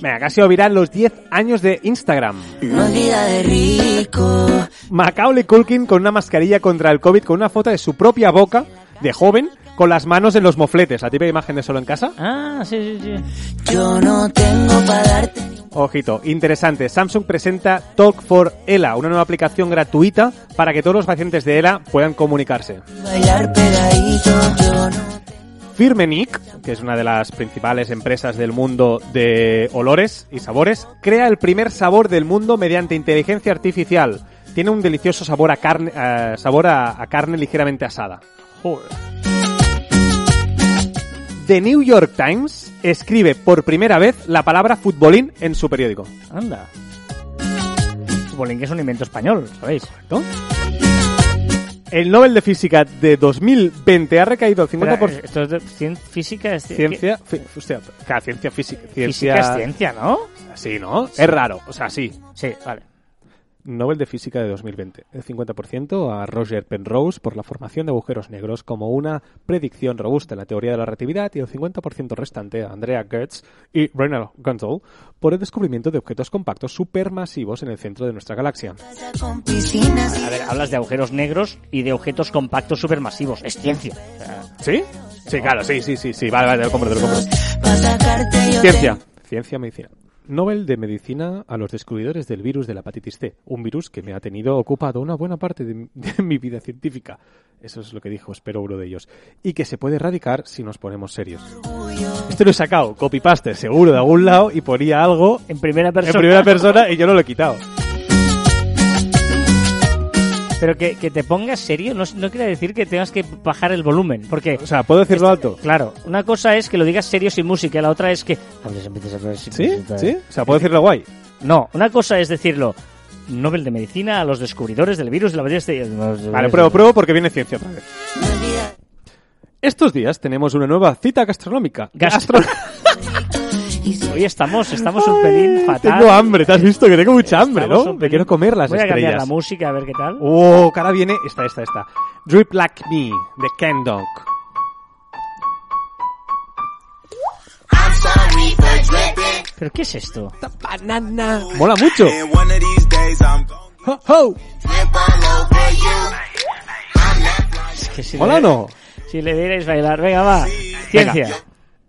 Venga, casi viral los 10 años de Instagram. no de rico. Macaulay Culkin con una mascarilla contra el COVID con una foto de su propia boca, de joven, con las manos en los mofletes. La típica imagen de solo en casa. Ah, sí, sí, sí. Yo no tengo para darte Ojito, interesante. Samsung presenta Talk for ELA, una nueva aplicación gratuita para que todos los pacientes de ELA puedan comunicarse. bailar pegadito. Yo no Firmenich, que es una de las principales empresas del mundo de olores y sabores, crea el primer sabor del mundo mediante inteligencia artificial. Tiene un delicioso sabor a carne, eh, sabor a, a carne ligeramente asada. The New York Times escribe por primera vez la palabra futbolín en su periódico. Anda. Futbolín que es un invento español, ¿sabéis? ¿No? El Nobel de Física de 2020 ha recaído al Espera, 50%. esto es de cien- física es Ciencia, fi- hostia, ciencia física, ciencia, Física es ciencia, ¿no? Sí, ¿no? Es raro, o sea, sí. Sí, vale. Nobel de Física de 2020. El 50% a Roger Penrose por la formación de agujeros negros como una predicción robusta en la teoría de la relatividad y el 50% restante a Andrea Gertz y Reinhard Gunzel por el descubrimiento de objetos compactos supermasivos en el centro de nuestra galaxia. A ver, hablas de agujeros negros y de objetos compactos supermasivos. Es ciencia. ¿Sí? Sí, claro, sí, sí, sí, sí. Vale, vale, te lo compro, te lo compro. Ciencia. Ciencia, medicina. Nobel de Medicina a los descubridores del virus de la hepatitis C, un virus que me ha tenido ocupado una buena parte de, [laughs] de mi vida científica. Eso es lo que dijo, espero uno de ellos. Y que se puede erradicar si nos ponemos serios. Esto lo he sacado, copy-paste, seguro, de algún lado, y ponía algo en primera persona. en primera persona y yo no lo he quitado. Pero que, que te pongas serio no, no quiere decir que tengas que bajar el volumen. Porque, O sea, ¿puedo decirlo alto? claro, una cosa es que lo digas serio sin música la otra es que... a hablar sin ¿Sí? música. ¿Sí? O sea, ¿puedo decirlo guay? No, una cosa es decirlo Nobel de Medicina a los descubridores del virus de la variedad de... Vale, pruebo, pruebo porque viene ciencia otra vez. Estos días tenemos una nueva cita gastronómica. Gastro- Hoy estamos, estamos un pelín fatal. Tengo hambre, ¿te has visto? Que tengo mucha hambre, Estamos ¿no? Me quiero comer las Voy a cambiar estrellas. la música a ver qué tal. Oh, cara viene esta, esta, esta. Drip Like Me, de Ken Dog. ¿Pero qué es esto? Banana. Mola mucho. Ho, ho. Es que si ¿Mola o no? Si le dierais bailar. Venga, va. Ciencia.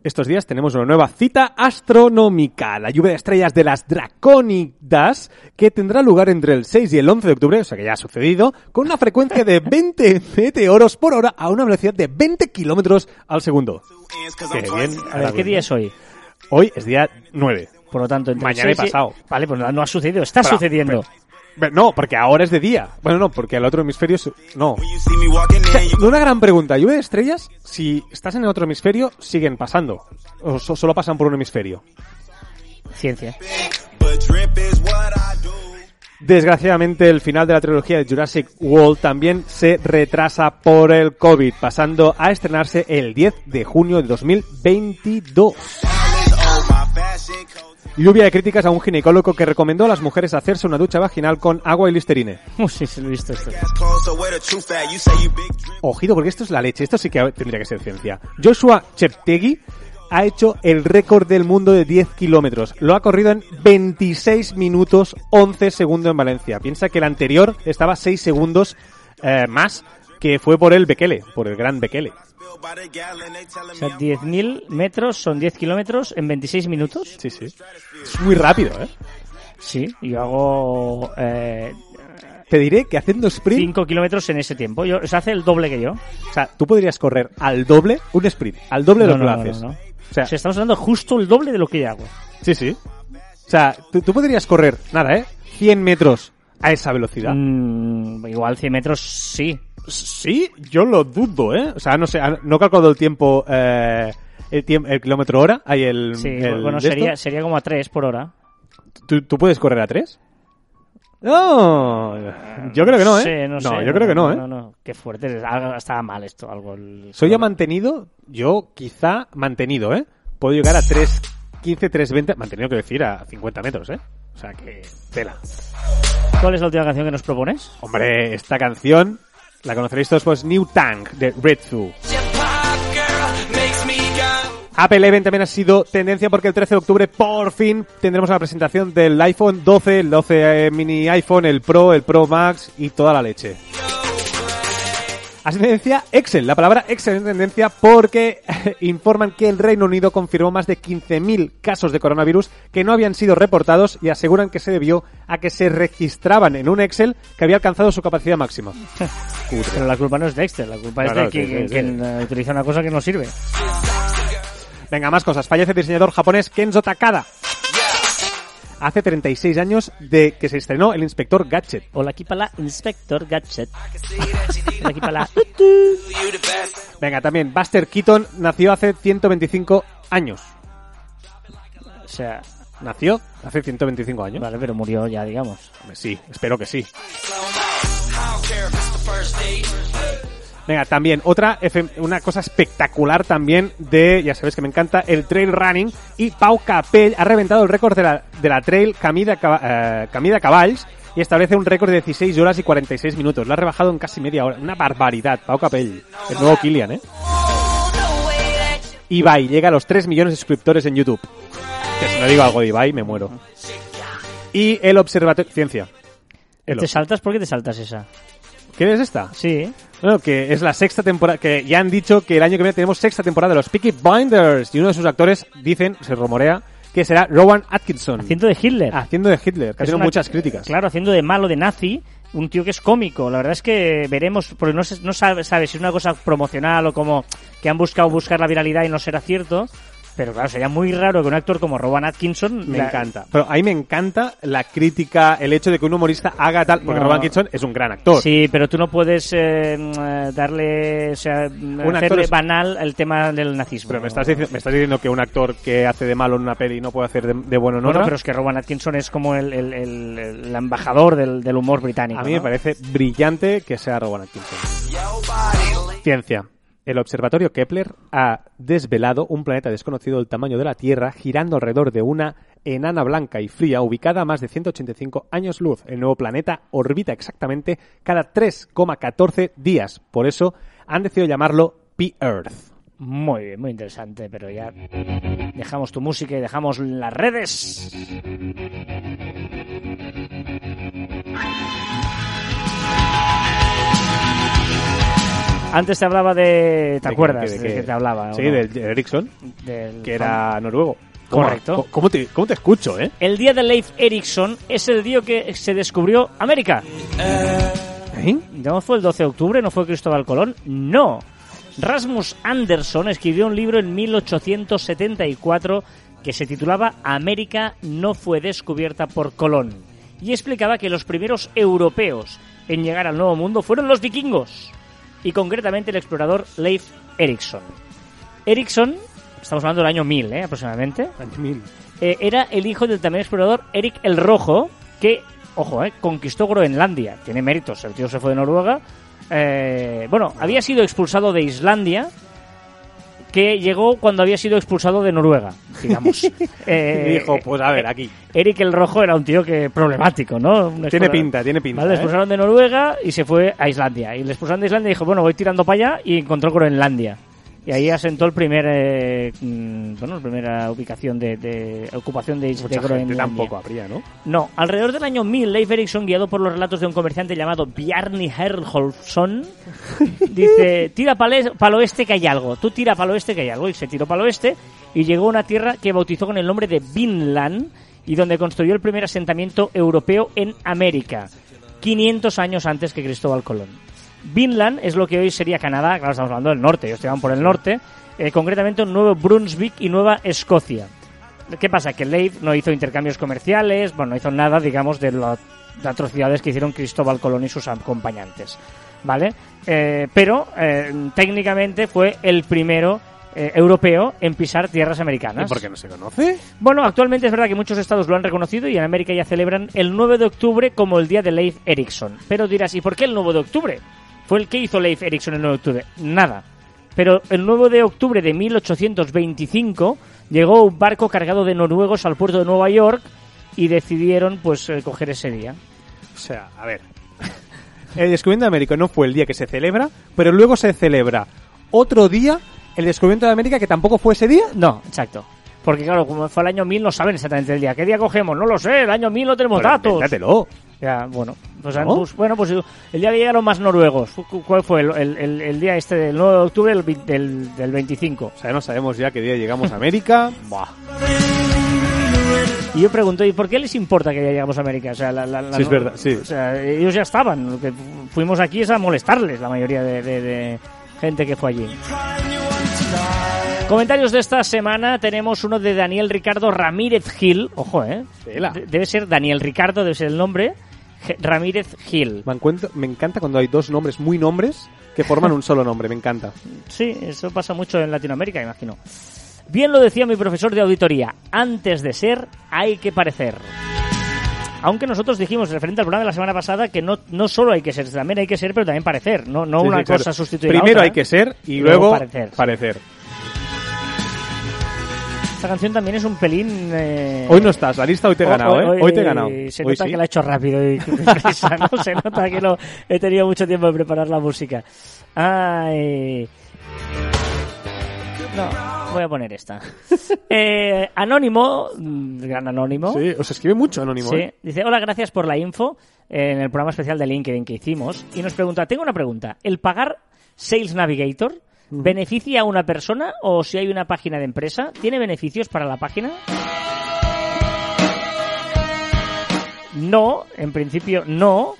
Estos días tenemos una nueva cita astronómica, la lluvia de estrellas de las Dracónidas, que tendrá lugar entre el 6 y el 11 de octubre, o sea que ya ha sucedido, con una frecuencia de 20 [laughs] meteoros por hora a una velocidad de 20 kilómetros al segundo. Qué bien. A ver, ¿qué día es hoy? Hoy es día 9. Por lo tanto, entre Mañana y pasado. Vale, pues no, no ha sucedido. Está Pero- sucediendo. pero- no, porque ahora es de día. Bueno, no, porque al otro hemisferio... es- No. [laughs] Una gran pregunta. Lluvia de estrellas, si estás en el otro hemisferio, siguen pasando. O so- solo pasan por un hemisferio. Ciencia. Desgraciadamente, el final de la trilogía de Jurassic World también se retrasa por el COVID, pasando a estrenarse el 10 de junio de 2022. Lluvia de críticas a un ginecólogo que recomendó a las mujeres hacerse una ducha vaginal con agua y listerine. [laughs] Uh, sí, sí, lo he visto esto. Ojito, porque esto es la leche. Esto sí que tendría que ser ciencia. Joshua Cheptegei ha hecho el récord del mundo de 10 kilómetros. Lo ha corrido en 26 minutos 11 segundos en Valencia. Piensa que el anterior estaba 6 segundos eh, más, que fue por el Bekele, por el gran Bekele. O sea, me I'm 10.000 metros son 10 kilómetros en 26 minutos. Sí, sí. Es muy rápido, ¿eh? Sí, yo hago eh, Te diré que haciendo sprint, 5 kilómetros en ese tiempo. Yo, se hace el doble que yo. o sea, tú podrías correr al doble, un sprint, al doble de No, lo que no, lo no, haces. no. O sea, O sea, estamos hablando justo el doble de lo que yo hago. sí, sí. O sea, tú, tú podrías correr, nada, ¿eh? 100 metros a esa velocidad. Mm, igual 100 metros sí. Sí, yo lo dudo, ¿eh? O sea, no sé, no he calculado el tiempo, eh, el, tiempo, el kilómetro hora, hay el... Sí, el bueno, sería, esto. sería como a 3 por hora. ¿Tú, tú puedes correr a tres? No, yo creo que no, ¿eh? Sí, no, sé. yo creo que no, ¿eh? No, no, qué fuerte. Algo- Estaba mal esto. Algo. el- Soy ya mantenido, yo quizá mantenido, ¿eh? Puedo llegar a 3, 15, 3, 20, mantenido que decir a 50 metros, ¿eh? O sea que, tela. ¿Cuál es la última canción que nos propones? Hombre, esta canción la conoceréis todos, pues New Tank de Red. Apple Event también ha sido tendencia porque el 13 de octubre por fin tendremos la presentación del iPhone 12, el 12 eh, mini iPhone, el Pro, el Pro Max y toda la leche. Tendencia Excel, la palabra Excel es tendencia porque informan que el Reino Unido confirmó más de 15.000 casos de coronavirus que no habían sido reportados y aseguran que se debió a que se registraban en un Excel que había alcanzado su capacidad máxima. Pero la culpa no es de Excel, la culpa es de sí, quien, sí, sí. quien, eh, utiliza una cosa que no sirve. Venga, más cosas. Fallece el diseñador japonés Kenzo Takada. Hace 36 años de que se estrenó el Inspector Gadget. Hola, aquí para la Inspector Gadget. Hola, aquí para la... [laughs] Venga, también Buster Keaton nació hace 125 años. O sea, Nació hace 125 años. vale, pero murió ya, digamos. Sí, espero que sí. Venga, también otra una cosa espectacular también de, ya sabes que me encanta, el trail running y Pau Capell ha reventado el récord de la, de la trail Camida, eh, Camida Cavalls y establece un récord de 16 horas y 46 minutos. Lo ha rebajado en casi media hora. Una barbaridad, Pau Capell. El nuevo Kilian, ¿eh? Ibai llega a los 3 millones de suscriptores en YouTube. Que si no digo algo de Ibai, me muero. Y el observatorio... Ciencia. El ¿Te saltas? ¿Por qué te saltas esa? ¿Qué es esta? Sí. Bueno, que es la sexta temporada, que ya han dicho que el año que viene tenemos sexta temporada de los Peaky Blinders y uno de sus actores, dicen, se rumorea, que será Rowan Atkinson. Haciendo de Hitler. Haciendo de Hitler, que ha tenido una- muchas críticas. Claro, haciendo de malo, de nazi, un tío que es cómico. La verdad es que veremos, porque no, se, no sabe, sabe si es una cosa promocional o como que han buscado buscar la viralidad y no será cierto. Pero claro, sería muy raro que un actor como Rowan Atkinson... Me la- encanta. Pero a mí me encanta la crítica, el hecho de que un humorista haga tal, porque No. Rowan Atkinson es un gran actor. Sí, pero tú no puedes eh, mm, darle, o sea, mm, actor hacerle es- banal el tema del nazismo. Pero me estás, dici- me estás diciendo que un actor que hace de malo en una peli no puede hacer de, de bueno en Bueno, otra. pero es que Rowan Atkinson es como el, el- el- el embajador del, del humor británico. A mí me parece brillante que sea Rowan Atkinson. Ciencia. El observatorio Kepler ha desvelado un planeta desconocido del tamaño de la Tierra girando alrededor de una enana blanca y fría ubicada a más de 185 años luz. El nuevo planeta orbita exactamente cada 3,14 días. Por eso han decidido llamarlo P-Earth. Muy bien, muy interesante, pero ya dejamos tu música y dejamos las redes. Antes te hablaba de... ¿Te ¿De acuerdas qué- de, de que te hablaba? Sí, no? del Ericsson, Del que era noruego. Correcto. ¿Cómo, cómo te, cómo te escucho, eh? El día de Leif Erikson es el día que se descubrió América. ¿Eh? ¿No fue el 12 de octubre? ¿No fue Cristóbal Colón? No. Rasmus Anderson escribió un libro en 1874 que se titulaba América no fue descubierta por Colón y explicaba que los primeros europeos en llegar al Nuevo Mundo fueron los vikingos y concretamente el explorador Leif Erikson. Erikson, estamos hablando del año 1000 ¿eh? aproximadamente, Año eh, era el hijo del también explorador Eric el Rojo, que, ojo, eh, conquistó Groenlandia. Tiene méritos, el tío se fue de Noruega. Eh, bueno, había sido expulsado de Islandia, que llegó cuando había sido expulsado de Noruega, digamos. [laughs] Eh, Y dijo, pues a ver, aquí. Eric el Rojo era un tío que problemático, ¿no? Tiene pinta, tiene pinta. Vale, le ¿eh? expulsaron de Noruega y se fue a Islandia. Y le expulsaron de Islandia y dijo, bueno, voy tirando para allá y encontró Groenlandia. Y ahí asentó el primer, eh, mm, bueno, la primera ubicación de, de ocupación de, de Mucha gente Groenlandia. tampoco habría, ¿no? No, alrededor del año 1000, Leif Erikson, guiado por los relatos de un comerciante llamado Bjarni Herjolfsson, [laughs] dice, tira para el oeste que hay algo, tú tira para el oeste que hay algo, y se tiró para el oeste y llegó a una tierra que bautizó con el nombre de Vinland y donde construyó el primer asentamiento europeo en América, 500 años antes que Cristóbal Colón. Vinland es lo que hoy sería Canadá, claro, estamos hablando del norte, ellos estaban por el norte, eh, concretamente Nuevo Brunswick y Nueva Escocia. ¿Qué pasa? Que Leif no hizo intercambios comerciales, bueno, no hizo nada, digamos, de las atrocidades que hicieron Cristóbal Colón y sus acompañantes, ¿vale? Eh, pero eh, técnicamente fue el primero eh, europeo en pisar tierras ¿Y americanas. por qué no se conoce? Bueno, actualmente es verdad que muchos estados lo han reconocido y en América ya celebran el 9 de octubre como el día de Leif Erikson. Pero dirás, ¿y por qué el 9 de octubre? ¿Fue el que hizo Leif Erikson el 9 de octubre? Nada. Pero el 9 de octubre de 1825 llegó un barco cargado de noruegos al puerto de Nueva York y decidieron pues eh, coger ese día. O sea, a ver. El descubrimiento de América no fue el día que se celebra, pero luego se celebra otro día el descubrimiento de América que tampoco fue ese día. No, exacto. Porque claro, como fue el año 1000 no saben exactamente el día. ¿Qué día cogemos? No lo sé, el año 1000 no tenemos Pues datos. invéntatelo. Ya, bueno. Pues, ¿No? bueno, pues el día que llegaron más noruegos. ¿Cuál fue? El, el- el- el día este del 9 de octubre vi- del, del 25. O sea, no sabemos ya qué día llegamos a América. [laughs] Buah. Y yo pregunto, ¿y por qué les importa que ya llegamos a América? O sea, la- la- la- Sí, es verdad, sí. O sea, ellos ya estaban. Lo que fu- fuimos aquí es a molestarles, la mayoría de, de- de gente que fue allí. Comentarios de esta semana tenemos uno de Daniel Ricardo Ramírez Gil. Ojo, ¿eh? De- Debe ser Daniel Ricardo, debe ser el nombre. Ramírez Gil. Me, encuentro- me encanta cuando hay dos nombres muy nombres que forman un solo nombre. Me encanta. [laughs] Sí, eso pasa mucho en Latinoamérica, imagino. Bien lo decía mi profesor de auditoría, antes de ser hay que parecer. Aunque nosotros dijimos, referente al programa de la semana pasada, que no, no solo hay que ser, también hay que ser, pero también parecer. No, no Sí, una sí, claro. cosa sustituir a Primero otra, hay que ser y, Y luego luego, parecer, parecer. Esta canción también es un pelín... eh, Hoy no estás, la lista hoy te he ganado, ¿eh? Hoy te he ganado. Se Hoy nota sí. que la he hecho rápido y prisa, ¿no? [laughs] Se nota que no he tenido mucho tiempo de preparar la música. Ay... No, voy a poner esta. [laughs] Eh, Anónimo, mm, gran Anónimo. Sí, os escribe mucho anónimo, Sí, ¿eh? dice, hola, gracias por la info eh, en el programa especial de LinkedIn que hicimos. Y nos pregunta, tengo una pregunta. ¿El pagar Sales Navigator beneficia a una persona o si hay una página de empresa? ¿Tiene beneficios para la página? No, en principio no.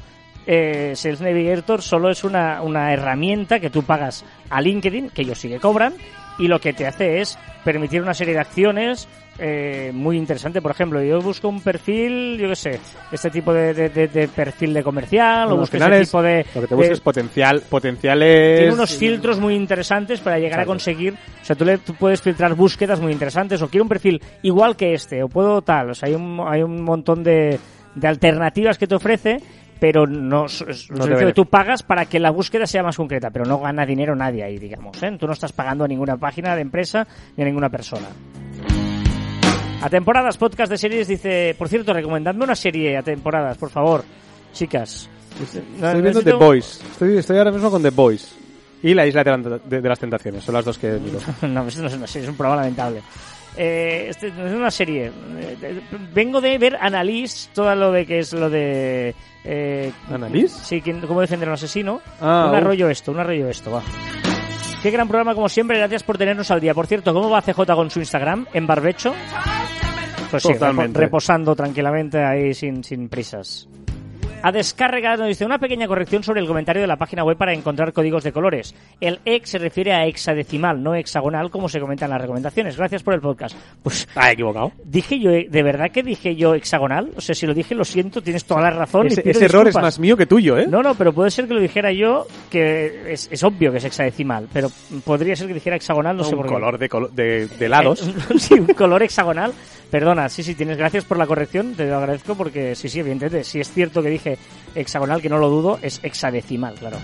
Eh, Sales Navigator solo es una, una herramienta que tú pagas a LinkedIn, que ellos sí que cobran, y lo que te hace es permitir una serie de acciones eh, muy interesante. Por ejemplo, yo busco un perfil, yo qué sé, este tipo de, de- de- de perfil de comercial, o Bueno, al busco final ese es- tipo de... Lo que te buscas es potencial, potenciales... tiene unos filtros muy interesantes para llegar a conseguir, o sea, tú, le, tú puedes filtrar búsquedas muy interesantes o quiero un perfil igual que este o puedo tal, o sea, hay un, hay un montón de, de alternativas que te ofrece, pero no, No que tú pagas para que la búsqueda sea más concreta, pero no gana dinero nadie ahí, digamos, ¿eh? Tú no estás pagando a ninguna página de empresa ni a ninguna persona. A temporadas, podcast de series, dice, por cierto, recomendadme una serie a temporadas, por favor, chicas. Estoy viendo The Boys. Estoy, estoy ahora mismo con The Boys. Y La Isla de, la- de- de las Tentaciones. Son las dos que miro. [laughs] no, esto no es una serie, es un programa lamentable. Eh, este es una serie. Eh, vengo de ver Annalise, todo lo de que es lo de... Eh, ¿Annalise? Sí, cómo defender a un asesino. Ah, un uf. arroyo esto, un arroyo esto, va. Qué gran programa como siempre, gracias por tenernos al día. Por cierto, ¿cómo va CJ con su Instagram? ¿En barbecho? Pues sí, reposando tranquilamente ahí sin, sin prisas. A descarga nos dice una pequeña corrección sobre el comentario de la página web para encontrar códigos de colores. El hex se refiere a hexadecimal, no hexagonal, como se comenta en las recomendaciones. Gracias por el podcast. Pues Ah, he equivocado. dije yo, eh, ¿de verdad que dije yo hexagonal? O sea, si lo dije, lo siento, tienes toda la razón. y Ese, pido ese error es más mío que tuyo, ¿eh? No, no, pero puede ser que lo dijera yo, que es, es obvio que es hexadecimal, pero podría ser que dijera hexagonal, no sé un por qué. color de, colo- de, de helados. Eh, [laughs] sí, un color hexagonal. Perdona, sí, sí, tienes gracias por la corrección, te lo agradezco porque sí, sí, evidentemente, si es cierto que dije hexagonal, que no lo dudo, es hexadecimal, claro.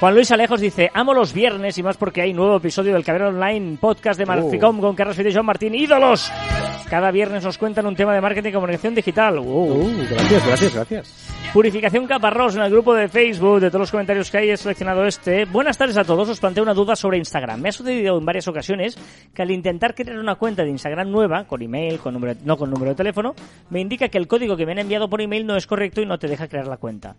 Juan Luis Alejos dice, amo los viernes y más porque hay nuevo episodio del Cabrero Online, podcast de Marficom con Carlos Fide y Joan Martín, ídolos. Cada viernes nos cuentan un tema de marketing y comunicación digital. Wow. Uh, gracias, gracias, gracias. Purificación Caparrós en el grupo de Facebook. De todos los comentarios que hay he seleccionado este. Buenas tardes a todos. Os planteo una duda sobre Instagram. Me ha sucedido en varias ocasiones que al intentar crear una cuenta de Instagram nueva, con email, con número, no con número de teléfono, me indica que el código que me han enviado por email no es correcto y no te deja crear la cuenta.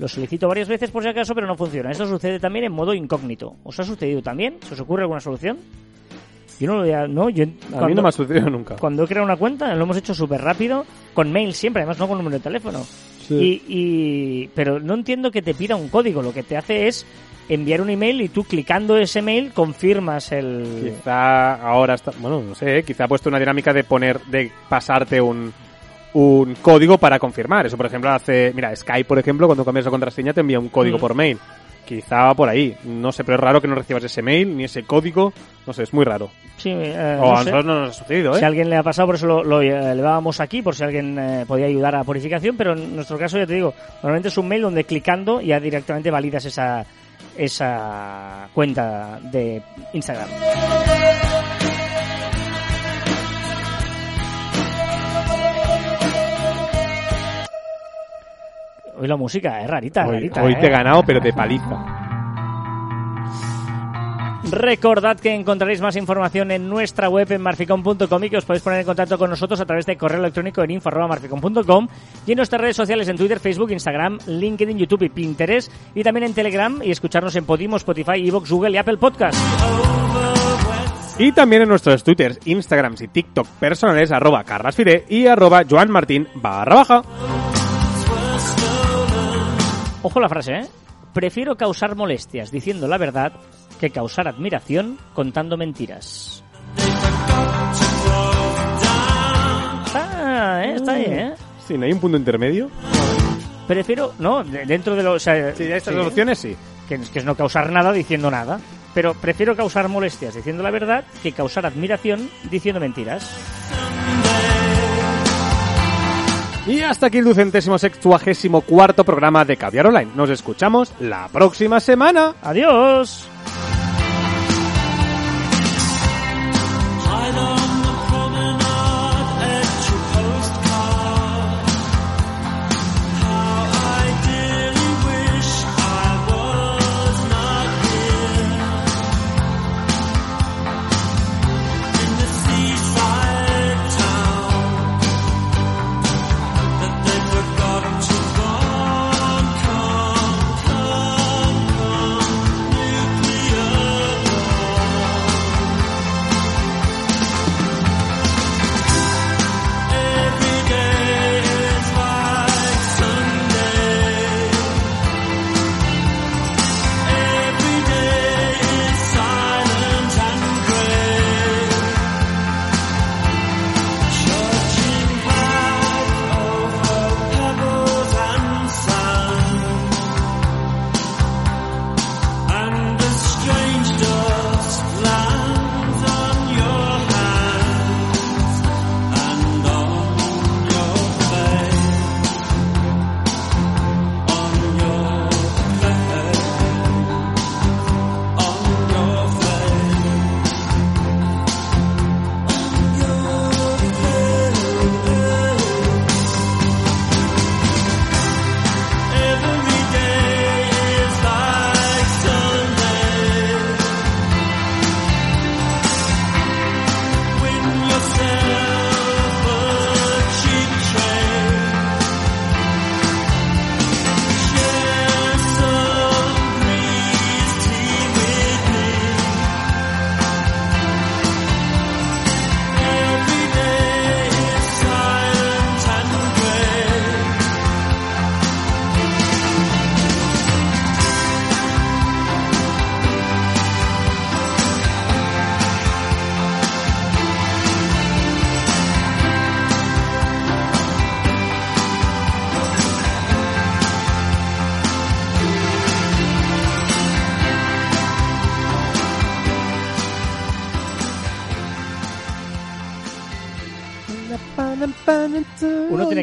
Lo solicito varias veces por si acaso, pero no funciona. Esto sucede también en modo incógnito. ¿Os ha sucedido también? ¿Se os ocurre alguna solución? Yo no lo había- no, yo A mí no me ha sucedido nunca. cuando he creado una cuenta lo hemos hecho súper rápido, con mail siempre, además no con número de teléfono. Y, y- pero no entiendo que te pida un código, lo que te hace es enviar un email y tú clicando ese mail confirmas el... Quizá ahora está, bueno, no sé, ¿eh? quizá ha puesto una dinámica de poner, de pasarte un, un código para confirmar. Eso, por ejemplo, hace, mira, Skype, por ejemplo, cuando cambias la contraseña te envía un código Mm. por mail. Quizá por ahí. No sé, pero es raro que no recibas ese mail ni ese código. No sé, es muy raro. Sí, eh, o no a sé. nosotros no nos ha sucedido, ¿eh? Si a alguien le ha pasado, por eso lo, lo eh, llevábamos aquí, por si alguien eh, podía ayudar a purificación, pero en nuestro caso, ya te digo, normalmente es un mail donde clicando ya directamente validas esa, esa cuenta de Instagram. Hoy la música es rarita, Hoy, rarita. hoy ¿eh? te he ganado, pero de paliza. Recordad que encontraréis más información en nuestra web en marficom.com y que os podéis poner en contacto con nosotros a través de correo electrónico en info.marficom.com y en nuestras redes sociales en Twitter, Facebook, Instagram, LinkedIn, YouTube y Pinterest y también en Telegram y escucharnos en Podimo, Spotify, Evox, Google y Apple Podcast. Y también en nuestros Twitters, Instagrams y TikTok personales, arroba carlasfide y arroba joanmartin barra baja. Ojo la frase, ¿eh? Prefiero causar molestias diciendo la verdad que causar admiración contando mentiras. Está, ¿eh? Está ahí, ¿eh? Sí, no hay un punto intermedio. Prefiero, no, de- dentro de lo... O sea, Sí, estas sí. opciones sí. que es, que es no causar nada diciendo nada. Pero prefiero causar molestias diciendo la verdad que causar admiración diciendo mentiras. Y hasta aquí el ducentésimo sextuagésimo cuarto programa de Caviar Online. Nos escuchamos la próxima semana. Adiós.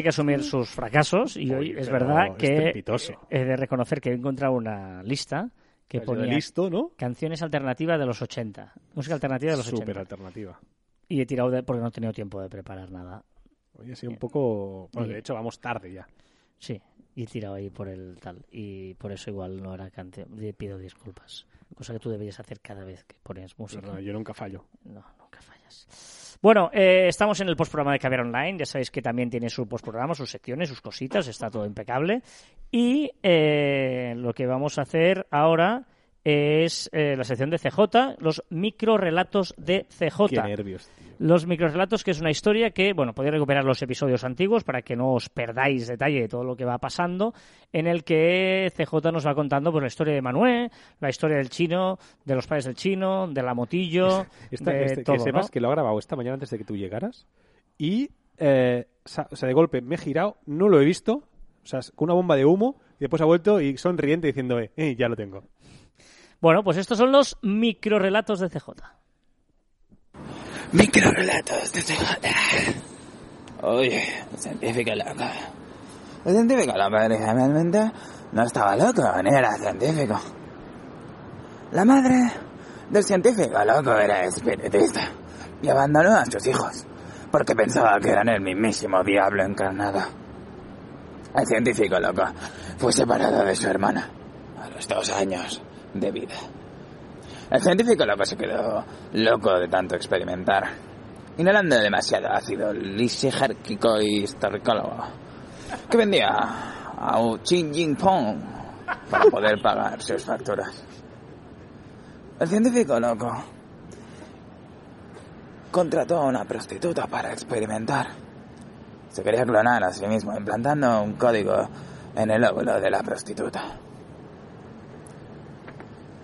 Que asumir sus fracasos y hoy es verdad que he de reconocer que he encontrado una lista que ponía listo, ¿no? canciones alternativas de los 80, música alternativa de los Súper 80. alternativa. Y he tirado de, porque no he tenido tiempo de preparar nada. Oye, sí, un poco... Bueno, Bien. de hecho, vamos tarde ya. Sí, y he tirado ahí por el tal. Y por eso igual no era cante. Pido disculpas. Cosa que tú deberías hacer cada vez que pones música. Yo nunca fallo. No, Bueno, eh, estamos en el postprograma de Caviar Online. Ya sabéis que también tiene su postprograma, sus secciones, sus cositas. Está todo impecable. Y eh, lo que vamos a hacer ahora es eh, la sección de CJ, los microrelatos de CJ. Qué nervios, tío. Los microrelatos, que es una historia que, bueno, podéis recuperar los episodios antiguos para que no os perdáis detalle de todo lo que va pasando, en el que CJ nos va contando pues, la historia de Manuel, la historia del chino, de los padres del chino, de la motillo, [laughs] Esta- de este- todo, que sepas ¿no? que lo ha grabado esta mañana antes de que tú llegaras y, eh, o sea, de golpe me he girado, no lo he visto, o sea, con una bomba de humo y después ha vuelto y sonriente diciendo, eh, eh, ya lo tengo. Bueno, pues estos son los microrelatos de CJ. Microrelatos de CJ. Oye, el científico loco. El científico loco originalmente no estaba loco, ni era científico. La madre del científico loco era espiritista y abandonó a sus hijos porque pensaba que eran el mismísimo diablo encarnado. El científico loco fue separado de su hermana a los dos años de vida. El científico loco se quedó loco de tanto experimentar, inhalando demasiado ácido lisérgico y historicólogo, que vendía a un Chin Jin Pong para poder pagar sus facturas. El científico loco contrató a una prostituta para experimentar. Se quería clonar a sí mismo, implantando un código en el óvulo de la prostituta.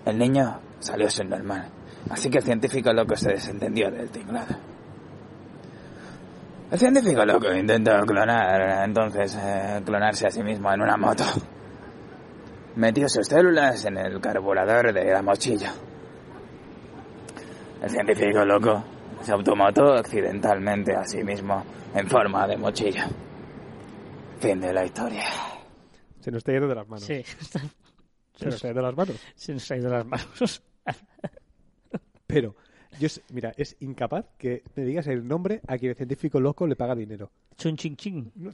El niño salió sin normal, así que el científico loco se desentendió del tinglado. El científico loco intentó clonar, entonces, eh, clonarse a sí mismo en una moto. Metió sus células en el carburador de la mochila. El científico loco se automató accidentalmente a sí mismo en forma de mochila. Fin de la historia. Se nos está yendo de las manos. Sí, [laughs] Se nos está yendo de las manos. se nos ha ido las manos. [laughs] Pero, yo, mira, es incapaz que me digas el nombre a quien el científico loco le paga dinero. Chun ching ching. No,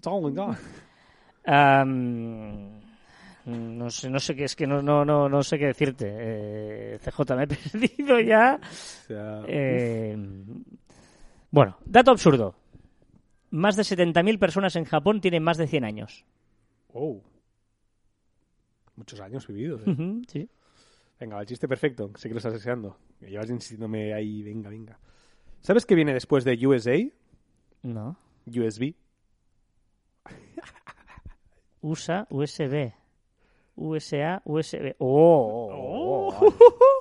no, sé, no sé qué es que no, no, no, no sé qué decirte. Eh, CJ me he [laughs] perdido ya. O sea, Eh, bueno, dato absurdo. Más de 70.000 personas en Japón tienen más de 100 años. wow. Muchos años vividos. ¿eh? Sí. Venga, el chiste perfecto. Sé que lo estás deseando. Me llevas insistiéndome ahí, venga, venga. ¿Sabes qué viene después de USA? No. USB. USA, USB. USA, USB. Oh, oh, oh, oh.